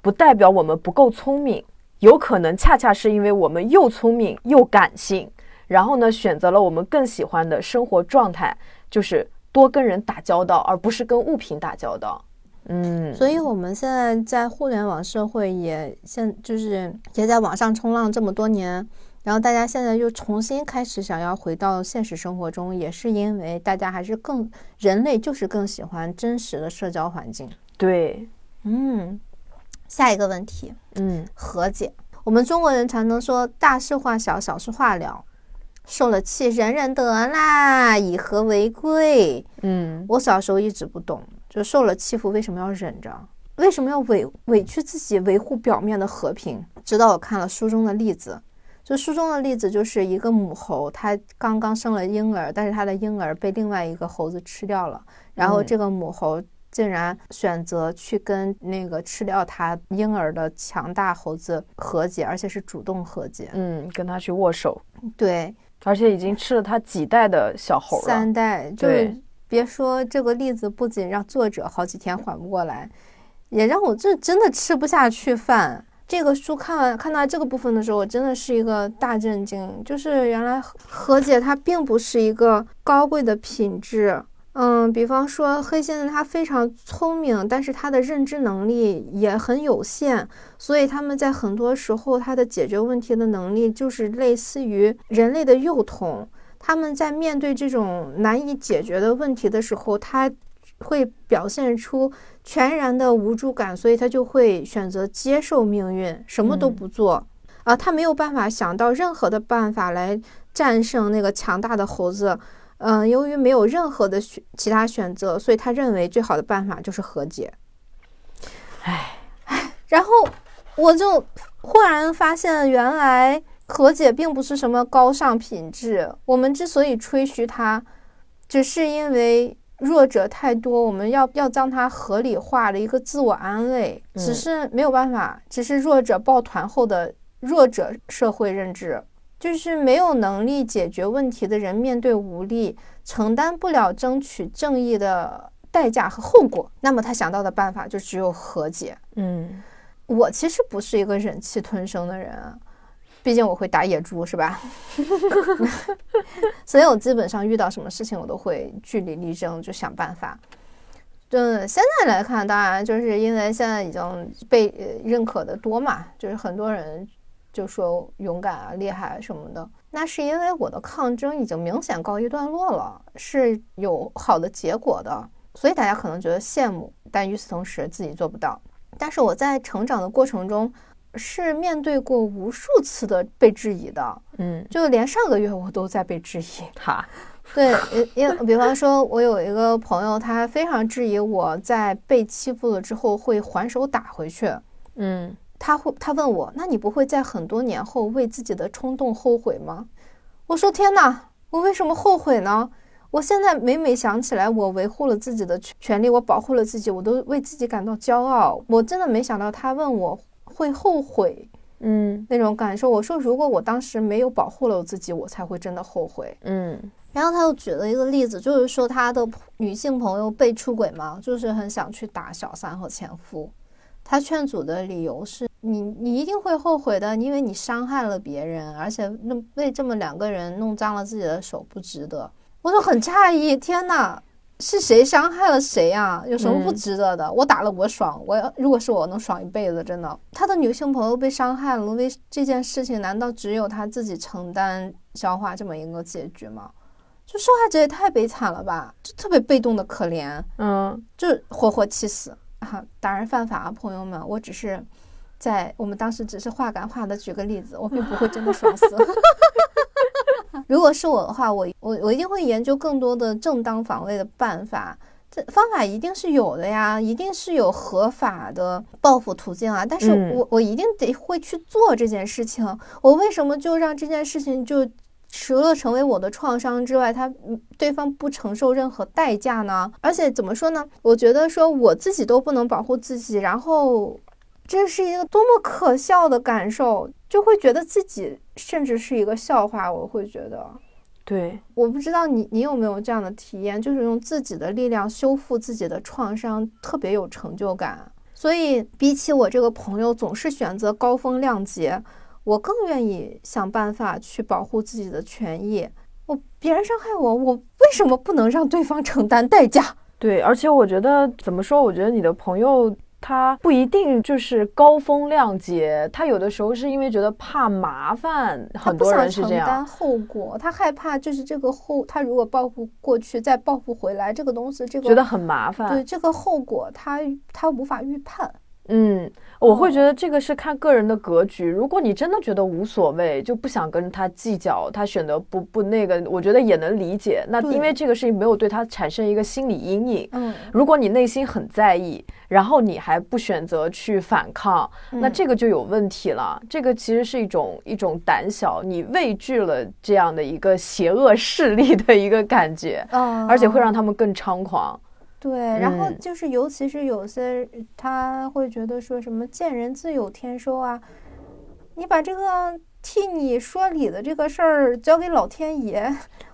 不代表我们不够聪明，有可能恰恰是因为我们又聪明又感性，然后呢，选择了我们更喜欢的生活状态，就是多跟人打交道，而不是跟物品打交道。嗯，所以我们现在在互联网社会也现就是也在网上冲浪这么多年。然后大家现在又重新开始想要回到现实生活中，也是因为大家还是更人类就是更喜欢真实的社交环境。对，嗯，下一个问题，嗯，和解。我们中国人常能说大事化小，小事化了，受了气忍忍得啦，以和为贵。嗯，我小时候一直不懂，就受了欺负为什么要忍着？为什么要委委屈自己维护表面的和平？直到我看了书中的例子，就书中的例子就是一个母猴，它刚刚生了婴儿，但是它的婴儿被另外一个猴子吃掉了，然后这个母猴竟然选择去跟那个吃掉它婴儿的强大猴子和解，而且是主动和解。嗯，跟他去握手。对，而且已经吃了他几代的小猴了。三代，就是别说这个例子，不仅让作者好几天缓不过来，也让我这真的吃不下去饭。这个书看完看到这个部分的时候，我真的是一个大震惊。就是原来和解它并不是一个高贵的品质。嗯，比方说黑先生他非常聪明，但是他的认知能力也很有限，所以他们在很多时候他的解决问题的能力就是类似于人类的幼童。他们在面对这种难以解决的问题的时候，他会表现出。全然的无助感，所以他就会选择接受命运，什么都不做啊。他没有办法想到任何的办法来战胜那个强大的猴子。嗯，由于没有任何的选其他选择，所以他认为最好的办法就是和解。唉唉，然后我就忽然发现，原来和解并不是什么高尚品质。我们之所以吹嘘它，只是因为。弱者太多，我们要要将它合理化的一个自我安慰，只是没有办法，只是弱者抱团后的弱者社会认知，就是没有能力解决问题的人面对无力，承担不了争取正义的代价和后果，那么他想到的办法就只有和解。嗯，我其实不是一个忍气吞声的人。毕竟我会打野猪，是吧？所以我基本上遇到什么事情，我都会据理力争，就想办法。嗯，现在来看，当然就是因为现在已经被认可的多嘛，就是很多人就说勇敢啊、厉害什么的。那是因为我的抗争已经明显告一段落了，是有好的结果的，所以大家可能觉得羡慕，但与此同时自己做不到。但是我在成长的过程中。是面对过无数次的被质疑的，嗯，就连上个月我都在被质疑。哈，对，因因比方说，我有一个朋友，他非常质疑我在被欺负了之后会还手打回去。嗯，他会，他问我，那你不会在很多年后为自己的冲动后悔吗？我说天哪，我为什么后悔呢？我现在每每想起来，我维护了自己的权利，我保护了自己，我都为自己感到骄傲。我真的没想到他问我。会后悔，嗯，那种感受。我说，如果我当时没有保护了我自己，我才会真的后悔，嗯。然后他又举了一个例子，就是说他的女性朋友被出轨嘛，就是很想去打小三和前夫。他劝阻的理由是：你你一定会后悔的，因为你伤害了别人，而且那为这么两个人弄脏了自己的手，不值得。我就很诧异，天呐！是谁伤害了谁呀？有什么不值得的？我打了我爽，我要如果是我能爽一辈子，真的。他的女性朋友被伤害了，为这件事情难道只有他自己承担消化这么一个结局吗？就受害者也太悲惨了吧，就特别被动的可怜，嗯，就活活气死啊！打人犯法啊，朋友们，我只是在我们当时只是话赶话的举个例子，我并不会真的爽死。如果是我的话，我我我一定会研究更多的正当防卫的办法。这方法一定是有的呀，一定是有合法的报复途径啊。但是我我一定得会去做这件事情。我为什么就让这件事情就除了成为我的创伤之外，他对方不承受任何代价呢？而且怎么说呢？我觉得说我自己都不能保护自己，然后。这是一个多么可笑的感受，就会觉得自己甚至是一个笑话。我会觉得，对，我不知道你你有没有这样的体验，就是用自己的力量修复自己的创伤，特别有成就感。所以，比起我这个朋友总是选择高风亮节，我更愿意想办法去保护自己的权益。我别人伤害我，我为什么不能让对方承担代价？对，而且我觉得怎么说？我觉得你的朋友。他不一定就是高风亮节，他有的时候是因为觉得怕麻烦，很多人是这样。承担后果，他害怕就是这个后，他如果报复过去再报复回来，这个东西这个觉得很麻烦。对这个后果，他他无法预判。嗯。我会觉得这个是看个人的格局。如果你真的觉得无所谓，就不想跟他计较，他选择不不那个，我觉得也能理解。那因为这个事情没有对他产生一个心理阴影。嗯，如果你内心很在意，然后你还不选择去反抗，那这个就有问题了。这个其实是一种一种胆小，你畏惧了这样的一个邪恶势力的一个感觉，而且会让他们更猖狂。对，然后就是，尤其是有些他会觉得说什么“见人自有天收”啊，你把这个替你说理的这个事儿交给老天爷，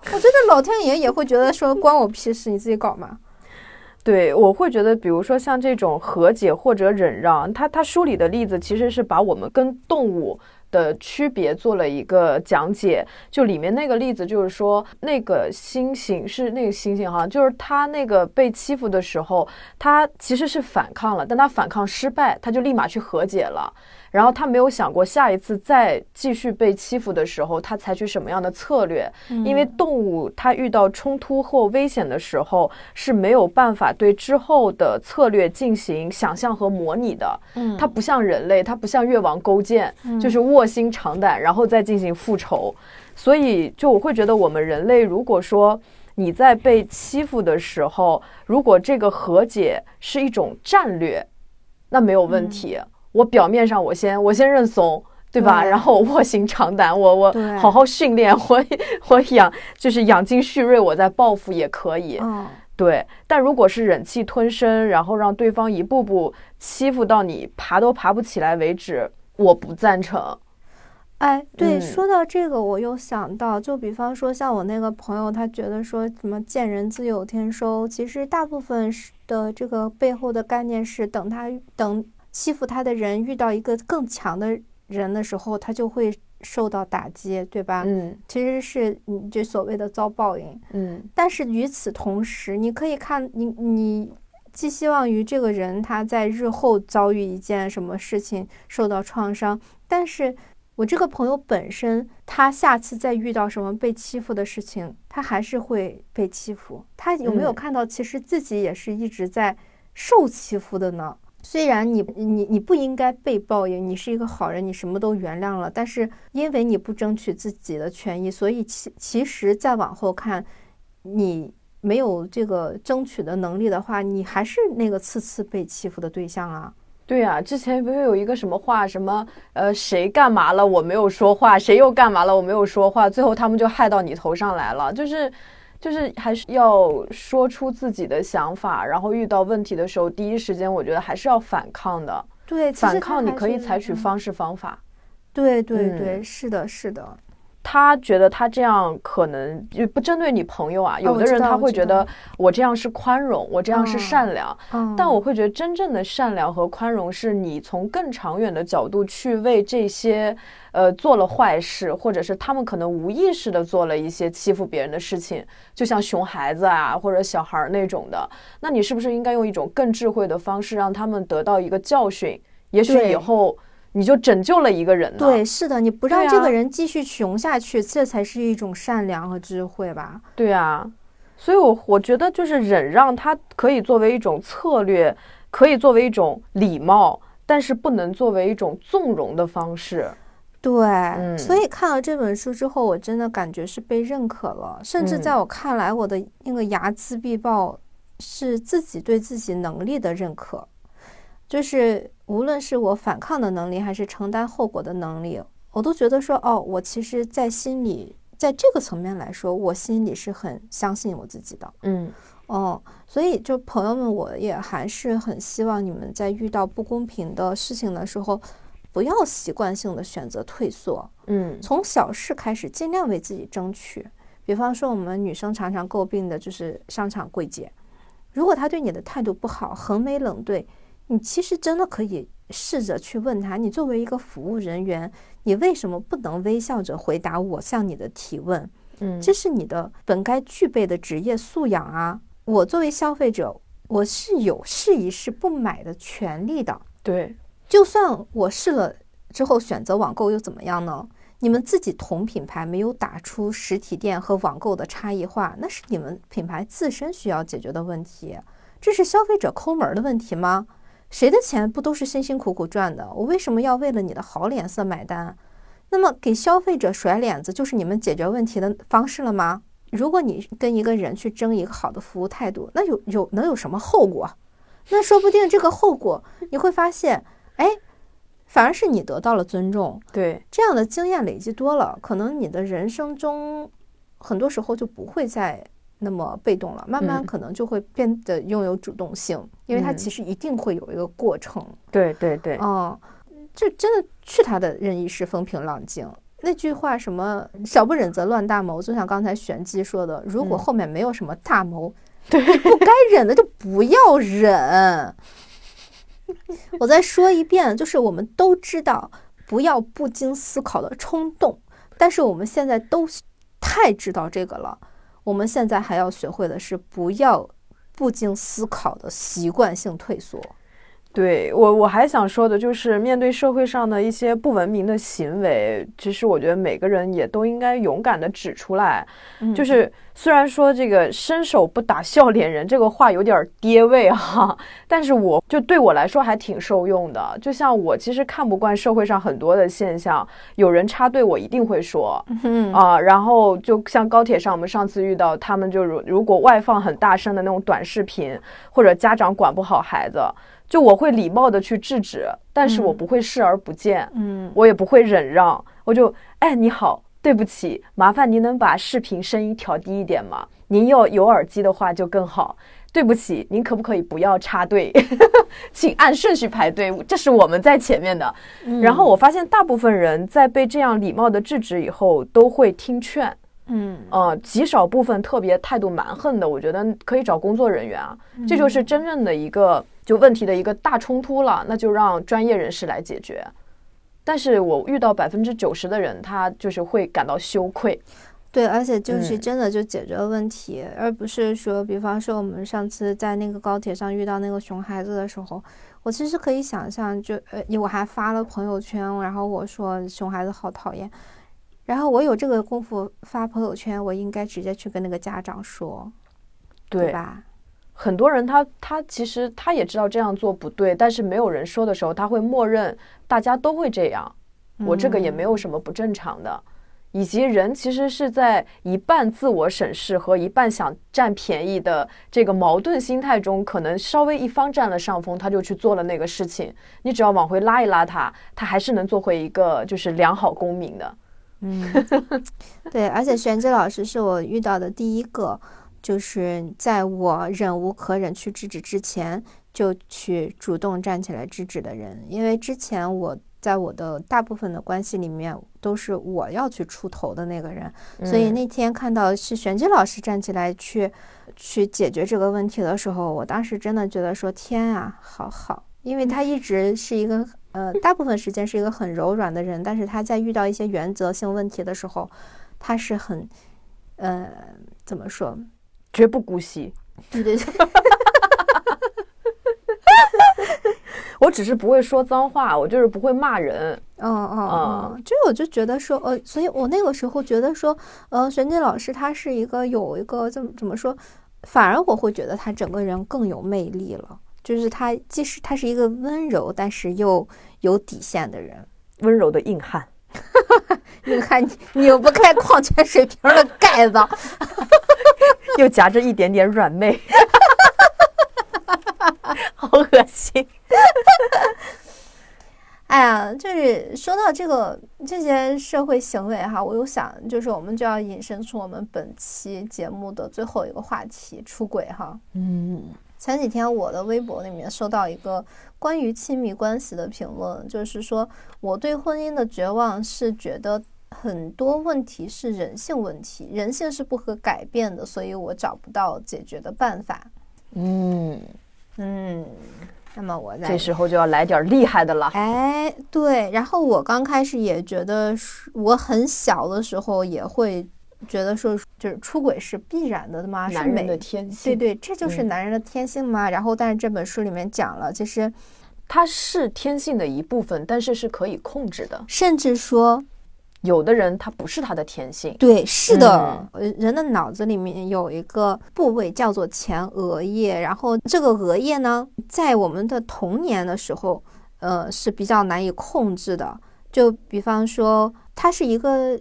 我觉得老天爷也会觉得说关我屁事，你自己搞嘛。对，我会觉得，比如说像这种和解或者忍让，他他书里的例子其实是把我们跟动物。的区别做了一个讲解，就里面那个例子，就是说那个猩猩是那个猩猩哈，就是他那个被欺负的时候，他其实是反抗了，但他反抗失败，他就立马去和解了。然后他没有想过下一次再继续被欺负的时候，他采取什么样的策略？因为动物它遇到冲突或危险的时候是没有办法对之后的策略进行想象和模拟的。嗯，它不像人类，它不像越王勾践，就是卧薪尝胆，然后再进行复仇。所以，就我会觉得，我们人类如果说你在被欺负的时候，如果这个和解是一种战略，那没有问题。我表面上我先我先认怂，对吧？然后我卧薪尝胆，我我好好训练，我我养就是养精蓄锐，我再报复也可以。嗯，对。但如果是忍气吞声，然后让对方一步步欺负到你爬都爬不起来为止，我不赞成。哎，对，说到这个，我又想到，就比方说像我那个朋友，他觉得说什么见人自有天收，其实大部分是的这个背后的概念是等他等。欺负他的人遇到一个更强的人的时候，他就会受到打击，对吧？嗯，其实是你这所谓的遭报应。嗯，但是与此同时，你可以看你你寄希望于这个人他在日后遭遇一件什么事情受到创伤，但是我这个朋友本身他下次再遇到什么被欺负的事情，他还是会被欺负。他有没有看到其实自己也是一直在受欺负的呢？虽然你你你不应该被报应，你是一个好人，你什么都原谅了，但是因为你不争取自己的权益，所以其其实再往后看，你没有这个争取的能力的话，你还是那个次次被欺负的对象啊。对啊，之前不是有一个什么话，什么呃谁干嘛了我没有说话，谁又干嘛了我没有说话，最后他们就害到你头上来了，就是。就是还是要说出自己的想法，然后遇到问题的时候，第一时间我觉得还是要反抗的。对，反抗你可以采取方式方法。对对对，是的，是的。他觉得他这样可能就不针对你朋友啊，有的人他会觉得我这样是宽容，我这样是善良。但我会觉得真正的善良和宽容是你从更长远的角度去为这些呃做了坏事，或者是他们可能无意识的做了一些欺负别人的事情，就像熊孩子啊或者小孩那种的。那你是不是应该用一种更智慧的方式让他们得到一个教训？也许以后。你就拯救了一个人。对，是的，你不让这个人继续穷下去，这才是一种善良和智慧吧？对啊，所以，我我觉得就是忍让，它可以作为一种策略，可以作为一种礼貌，但是不能作为一种纵容的方式。对，所以看了这本书之后，我真的感觉是被认可了。甚至在我看来，我的那个睚眦必报是自己对自己能力的认可。就是无论是我反抗的能力，还是承担后果的能力，我都觉得说，哦，我其实，在心里，在这个层面来说，我心里是很相信我自己的。嗯，哦，所以就朋友们，我也还是很希望你们在遇到不公平的事情的时候，不要习惯性的选择退缩。嗯，从小事开始，尽量为自己争取。比方说，我们女生常常诟病的就是商场柜姐，如果她对你的态度不好，横眉冷对。你其实真的可以试着去问他，你作为一个服务人员，你为什么不能微笑着回答我向你的提问？嗯，这是你的本该具备的职业素养啊！我作为消费者，我是有试一试不买的权利的。对，就算我试了之后选择网购又怎么样呢？你们自己同品牌没有打出实体店和网购的差异化，那是你们品牌自身需要解决的问题，这是消费者抠门的问题吗？谁的钱不都是辛辛苦苦赚的？我为什么要为了你的好脸色买单？那么给消费者甩脸子，就是你们解决问题的方式了吗？如果你跟一个人去争一个好的服务态度，那有有能有什么后果？那说不定这个后果你会发现，哎，反而是你得到了尊重。对，这样的经验累积多了，可能你的人生中很多时候就不会再那么被动了，慢慢可能就会变得拥有主动性，因为它其实一定会有一个过程。对对对，嗯，就真的去他的任意是风平浪静。那句话什么“小不忍则乱大谋”，就像刚才玄机说的，如果后面没有什么大谋，对，不该忍的就不要忍。我再说一遍，就是我们都知道不要不经思考的冲动，但是我们现在都太知道这个了。我们现在还要学会的是不要不经思考的习惯性退缩。对我，我还想说的就是，面对社会上的一些不文明的行为，其实我觉得每个人也都应该勇敢的指出来。就是虽然说这个伸手不打笑脸人这个话有点跌位哈，但是我就对我来说还挺受用的。就像我其实看不惯社会上很多的现象，有人插队我一定会说啊。然后就像高铁上我们上次遇到他们，就如如果外放很大声的那种短视频，或者家长管不好孩子。就我会礼貌的去制止，但是我不会视而不见，嗯，我也不会忍让，我就，哎，你好，对不起，麻烦您能把视频声音调低一点吗？您要有耳机的话就更好。对不起，您可不可以不要插队，请按顺序排队，这是我们在前面的。然后我发现大部分人在被这样礼貌的制止以后，都会听劝。嗯，呃，极少部分特别态度蛮横的，我觉得可以找工作人员啊，这就是真正的一个就问题的一个大冲突了，那就让专业人士来解决。但是我遇到百分之九十的人，他就是会感到羞愧。对，而且就是真的就解决了问题，而不是说，比方说我们上次在那个高铁上遇到那个熊孩子的时候，我其实可以想象，就呃，我还发了朋友圈，然后我说熊孩子好讨厌。然后我有这个功夫发朋友圈，我应该直接去跟那个家长说，对吧？很多人他他其实他也知道这样做不对，但是没有人说的时候，他会默认大家都会这样。我这个也没有什么不正常的。以及人其实是在一半自我审视和一半想占便宜的这个矛盾心态中，可能稍微一方占了上风，他就去做了那个事情。你只要往回拉一拉他，他还是能做回一个就是良好公民的。嗯，对，而且玄机老师是我遇到的第一个，就是在我忍无可忍去制止之前，就去主动站起来制止的人。因为之前我在我的大部分的关系里面，都是我要去出头的那个人，所以那天看到是玄机老师站起来去去解决这个问题的时候，我当时真的觉得说天啊，好好，因为他一直是一个。呃，大部分时间是一个很柔软的人，但是他在遇到一些原则性问题的时候，他是很，呃，怎么说，绝不姑息。对对对，我只是不会说脏话，我就是不会骂人。嗯嗯嗯，这我就觉得说，呃，所以我那个时候觉得说，呃，玄静老师他是一个有一个怎么怎么说，反而我会觉得他整个人更有魅力了。就是他，即使他是一个温柔，但是又有底线的人，温柔的硬汉，硬汉拧不开矿泉水瓶的盖子，又夹着一点点软妹，好恶心。哎呀，就是说到这个这些社会行为哈，我又想，就是我们就要引申出我们本期节目的最后一个话题——出轨哈。嗯。前几天我的微博里面收到一个关于亲密关系的评论，就是说我对婚姻的绝望是觉得很多问题是人性问题，人性是不可改变的，所以我找不到解决的办法。嗯嗯，那么我在这时候就要来点厉害的了。哎，对，然后我刚开始也觉得，我很小的时候也会。觉得说就是出轨是必然的吗？男人的天性，对对，这就是男人的天性吗？然后，但是这本书里面讲了，其实它是天性的一部分，但是是可以控制的。甚至说，有的人他不是他的天性。对，是的，呃，人的脑子里面有一个部位叫做前额叶，然后这个额叶呢，在我们的童年的时候，呃，是比较难以控制的。就比方说，它是一个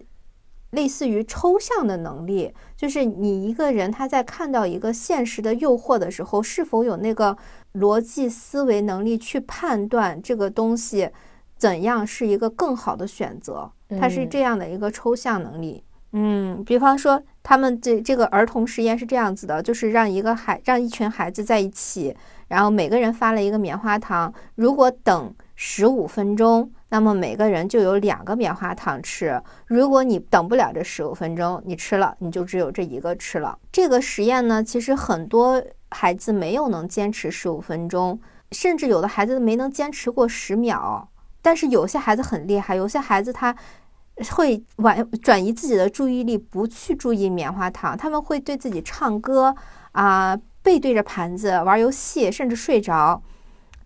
类似于抽象的能力，就是你一个人他在看到一个现实的诱惑的时候，是否有那个逻辑思维能力去判断这个东西怎样是一个更好的选择，它是这样的一个抽象能力。嗯，比方说，他们这这个儿童实验是这样子的，就是让一个孩让一群孩子在一起，然后每个人发了一个棉花糖，如果等十五分钟。那么每个人就有两个棉花糖吃。如果你等不了这十五分钟，你吃了，你就只有这一个吃了。这个实验呢，其实很多孩子没有能坚持十五分钟，甚至有的孩子没能坚持过十秒。但是有些孩子很厉害，有些孩子他会完转移自己的注意力，不去注意棉花糖，他们会对自己唱歌啊，背对着盘子玩游戏，甚至睡着。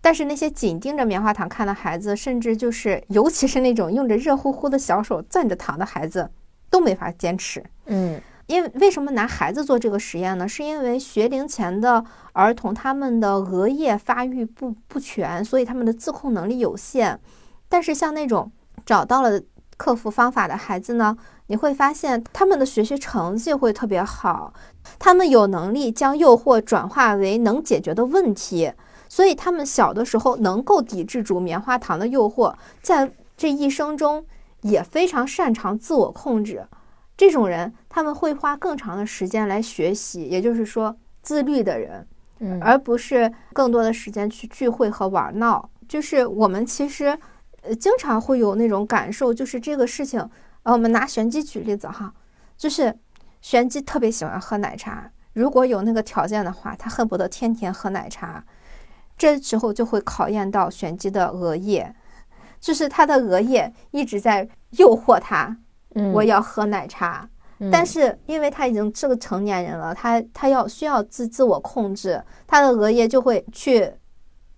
但是那些紧盯着棉花糖看的孩子，甚至就是，尤其是那种用着热乎乎的小手攥着糖的孩子，都没法坚持。嗯，因为为什么拿孩子做这个实验呢？是因为学龄前的儿童他们的额叶发育不不全，所以他们的自控能力有限。但是像那种找到了克服方法的孩子呢，你会发现他们的学习成绩会特别好，他们有能力将诱惑转化为能解决的问题。所以他们小的时候能够抵制住棉花糖的诱惑，在这一生中也非常擅长自我控制。这种人他们会花更长的时间来学习，也就是说自律的人，嗯，而不是更多的时间去聚会和玩闹。就是我们其实呃经常会有那种感受，就是这个事情，呃，我们拿玄机举例子哈，就是玄机特别喜欢喝奶茶，如果有那个条件的话，他恨不得天天喝奶茶。这时候就会考验到玄机的额叶，就是他的额叶一直在诱惑他，我要喝奶茶。但是因为他已经是个成年人了，他他要需要自自我控制，他的额叶就会去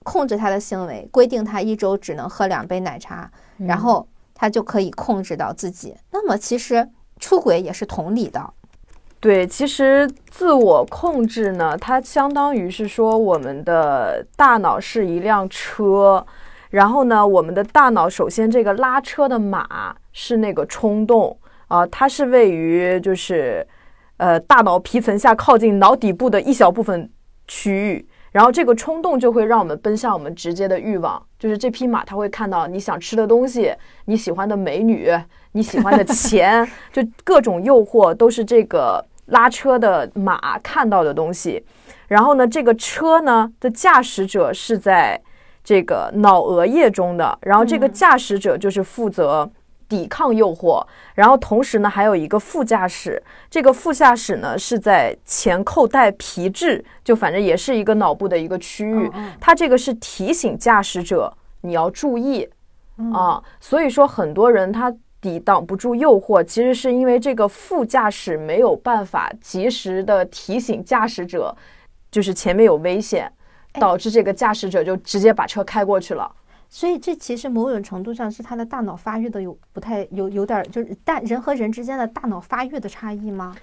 控制他的行为，规定他一周只能喝两杯奶茶，然后他就可以控制到自己。那么其实出轨也是同理的。对，其实自我控制呢，它相当于是说，我们的大脑是一辆车，然后呢，我们的大脑首先这个拉车的马是那个冲动啊，它是位于就是呃大脑皮层下靠近脑底部的一小部分区域，然后这个冲动就会让我们奔向我们直接的欲望，就是这匹马它会看到你想吃的东西，你喜欢的美女。你喜欢的钱，就各种诱惑都是这个拉车的马看到的东西。然后呢，这个车呢的驾驶者是在这个脑额叶中的，然后这个驾驶者就是负责抵抗诱惑。然后同时呢，还有一个副驾驶，这个副驾驶呢是在前扣带皮质，就反正也是一个脑部的一个区域。它这个是提醒驾驶者你要注意啊。所以说，很多人他。抵挡不住诱惑，其实是因为这个副驾驶没有办法及时的提醒驾驶者，就是前面有危险，导致这个驾驶者就直接把车开过去了。所以这其实某种程度上是他的大脑发育的有不太有有点就是大人和人之间的大脑发育的差异吗？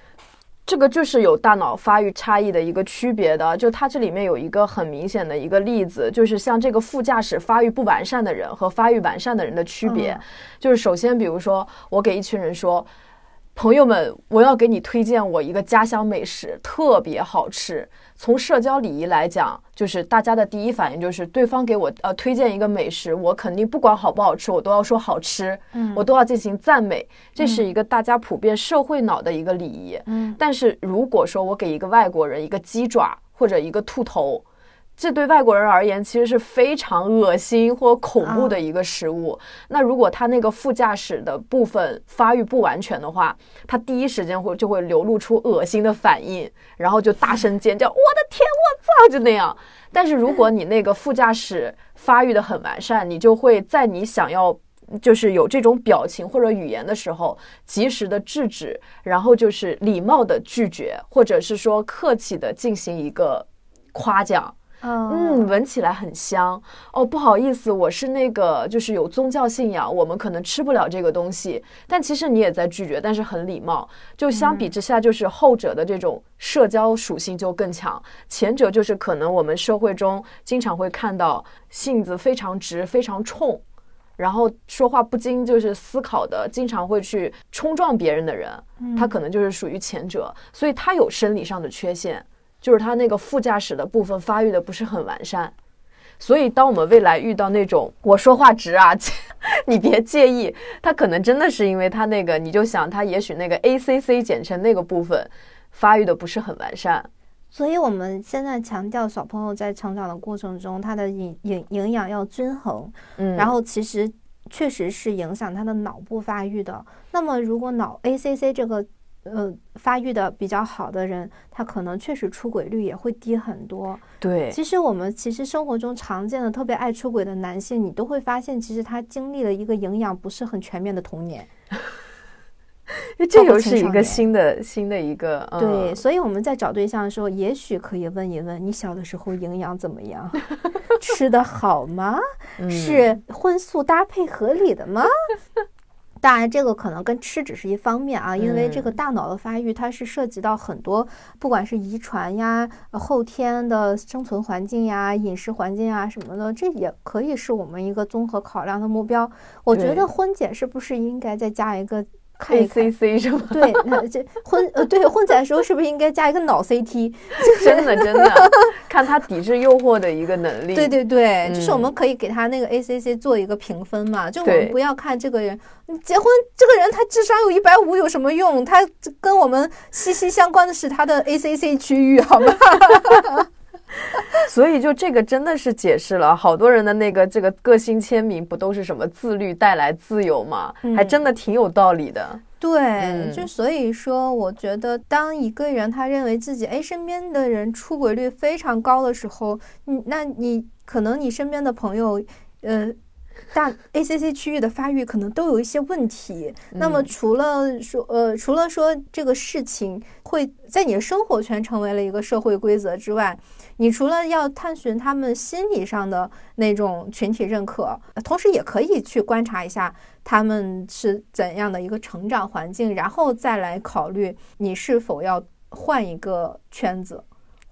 这个就是有大脑发育差异的一个区别的，就它这里面有一个很明显的一个例子，就是像这个副驾驶发育不完善的人和发育完善的人的区别，就是首先，比如说我给一群人说，朋友们，我要给你推荐我一个家乡美食，特别好吃。从社交礼仪来讲，就是大家的第一反应就是对方给我呃推荐一个美食，我肯定不管好不好吃，我都要说好吃，嗯，我都要进行赞美，这是一个大家普遍社会脑的一个礼仪，嗯。但是如果说我给一个外国人一个鸡爪或者一个兔头，这对外国人而言，其实是非常恶心或恐怖的一个食物。那如果他那个副驾驶的部分发育不完全的话，他第一时间会就会流露出恶心的反应，然后就大声尖叫：“我的天，我操！”就那样。但是如果你那个副驾驶发育的很完善，你就会在你想要就是有这种表情或者语言的时候，及时的制止，然后就是礼貌的拒绝，或者是说客气的进行一个夸奖。嗯，闻起来很香。哦，不好意思，我是那个就是有宗教信仰，我们可能吃不了这个东西。但其实你也在拒绝，但是很礼貌。就相比之下，就是后者的这种社交属性就更强，前者就是可能我们社会中经常会看到性子非常直、非常冲。然后说话不经就是思考的，经常会去冲撞别人的人，他可能就是属于前者，所以他有生理上的缺陷，就是他那个副驾驶的部分发育的不是很完善。所以当我们未来遇到那种我说话直啊，你别介意，他可能真的是因为他那个，你就想他也许那个 ACC 简称那个部分发育的不是很完善。所以我们现在强调小朋友在成长的过程中，他的营营营养要均衡，嗯，然后其实确实是影响他的脑部发育的。那么如果脑 ACC 这个呃发育的比较好的人，他可能确实出轨率也会低很多。对，其实我们其实生活中常见的特别爱出轨的男性，你都会发现，其实他经历了一个营养不是很全面的童年。这又是一个新的新的一个对，所以我们在找对象的时候，也许可以问一问：你小的时候营养怎么样？吃的好吗？是荤素搭配合理的吗？当然，这个可能跟吃只是一方面啊，因为这个大脑的发育，它是涉及到很多，不管是遗传呀、后天的生存环境呀、饮食环境啊什么的，这也可以是我们一个综合考量的目标。我觉得婚检是不是应该再加一个？A C C 是吗？对，那这混呃，对混载的时候是不是应该加一个脑 C T？真的真的，看他抵制诱惑的一个能力。对对对，就是我们可以给他那个 A C C 做一个评分嘛，就我们不要看这个人结婚，这个人他智商有一百五有什么用？他跟我们息息相关的是他的 A C C 区域，好吗？所以，就这个真的是解释了好多人的那个这个个性签名，不都是什么自律带来自由吗？还真的挺有道理的。对，就所以说，我觉得当一个人他认为自己哎身边的人出轨率非常高的时候，你那你可能你身边的朋友，呃。大 ACC 区域的发育可能都有一些问题。那么除了说，呃，除了说这个事情会在你的生活圈成为了一个社会规则之外，你除了要探寻他们心理上的那种群体认可，同时也可以去观察一下他们是怎样的一个成长环境，然后再来考虑你是否要换一个圈子，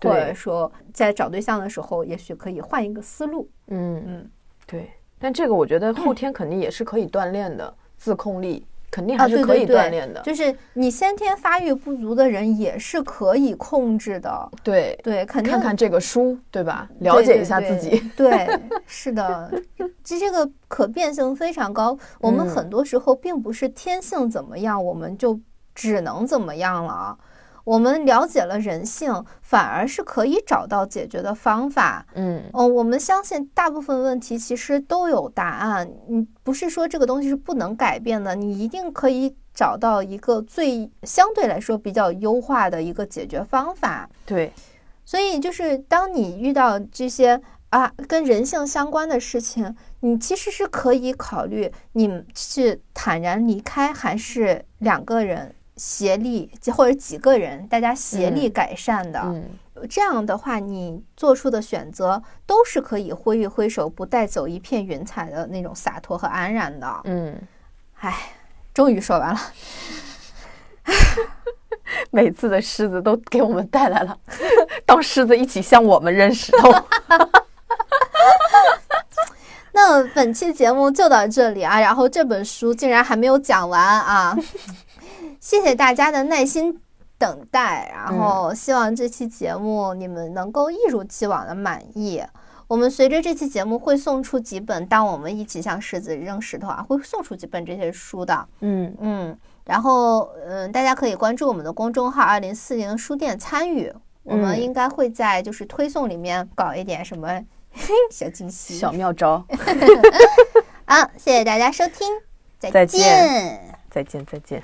或者说在找对象的时候，也许可以换一个思路。嗯嗯，对。但这个我觉得后 天肯定也是可以锻炼的，自控力肯定还是可以锻炼的。就是你先天发育不足的人也是可以控制的。对对，肯定看看这个书，对吧？了解一下自己。对，是的，这这个可变性非常高。我们很多时候并不是天性怎么样，我们就只能怎么样了。我们了解了人性，反而是可以找到解决的方法。嗯，哦，我们相信大部分问题其实都有答案。你不是说这个东西是不能改变的，你一定可以找到一个最相对来说比较优化的一个解决方法。对，所以就是当你遇到这些啊跟人性相关的事情，你其实是可以考虑你是坦然离开，还是两个人。协力或者几个人，大家协力改善的，这样的话，你做出的选择都是可以挥一挥手，不带走一片云彩的那种洒脱和安然的。嗯，唉，终于说完了。每次的狮子都给我们带来了，当狮子一起向我们扔石头。那本期节目就到这里啊，然后这本书竟然还没有讲完啊。谢谢大家的耐心等待，然后希望这期节目你们能够一如既往的满意。我们随着这期节目会送出几本，当我们一起向狮子扔石头啊，会送出几本这些书的。嗯嗯，然后嗯，大家可以关注我们的公众号“二零四零书店”参与，我们应该会在就是推送里面搞一点什么小惊喜、小妙招。好，谢谢大家收听，再见，再见，再见。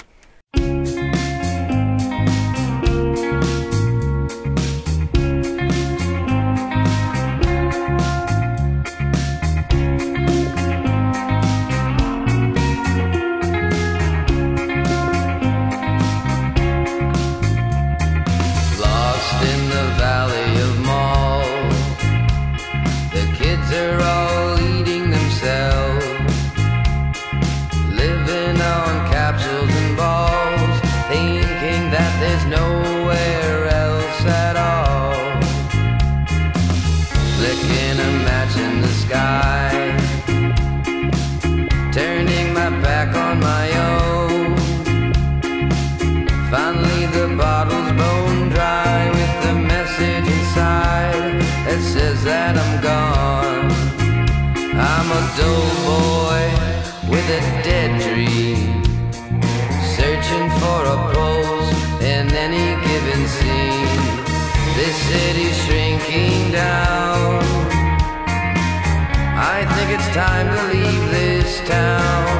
Thank you. there's no city shrinking down. I think it's time to leave this town.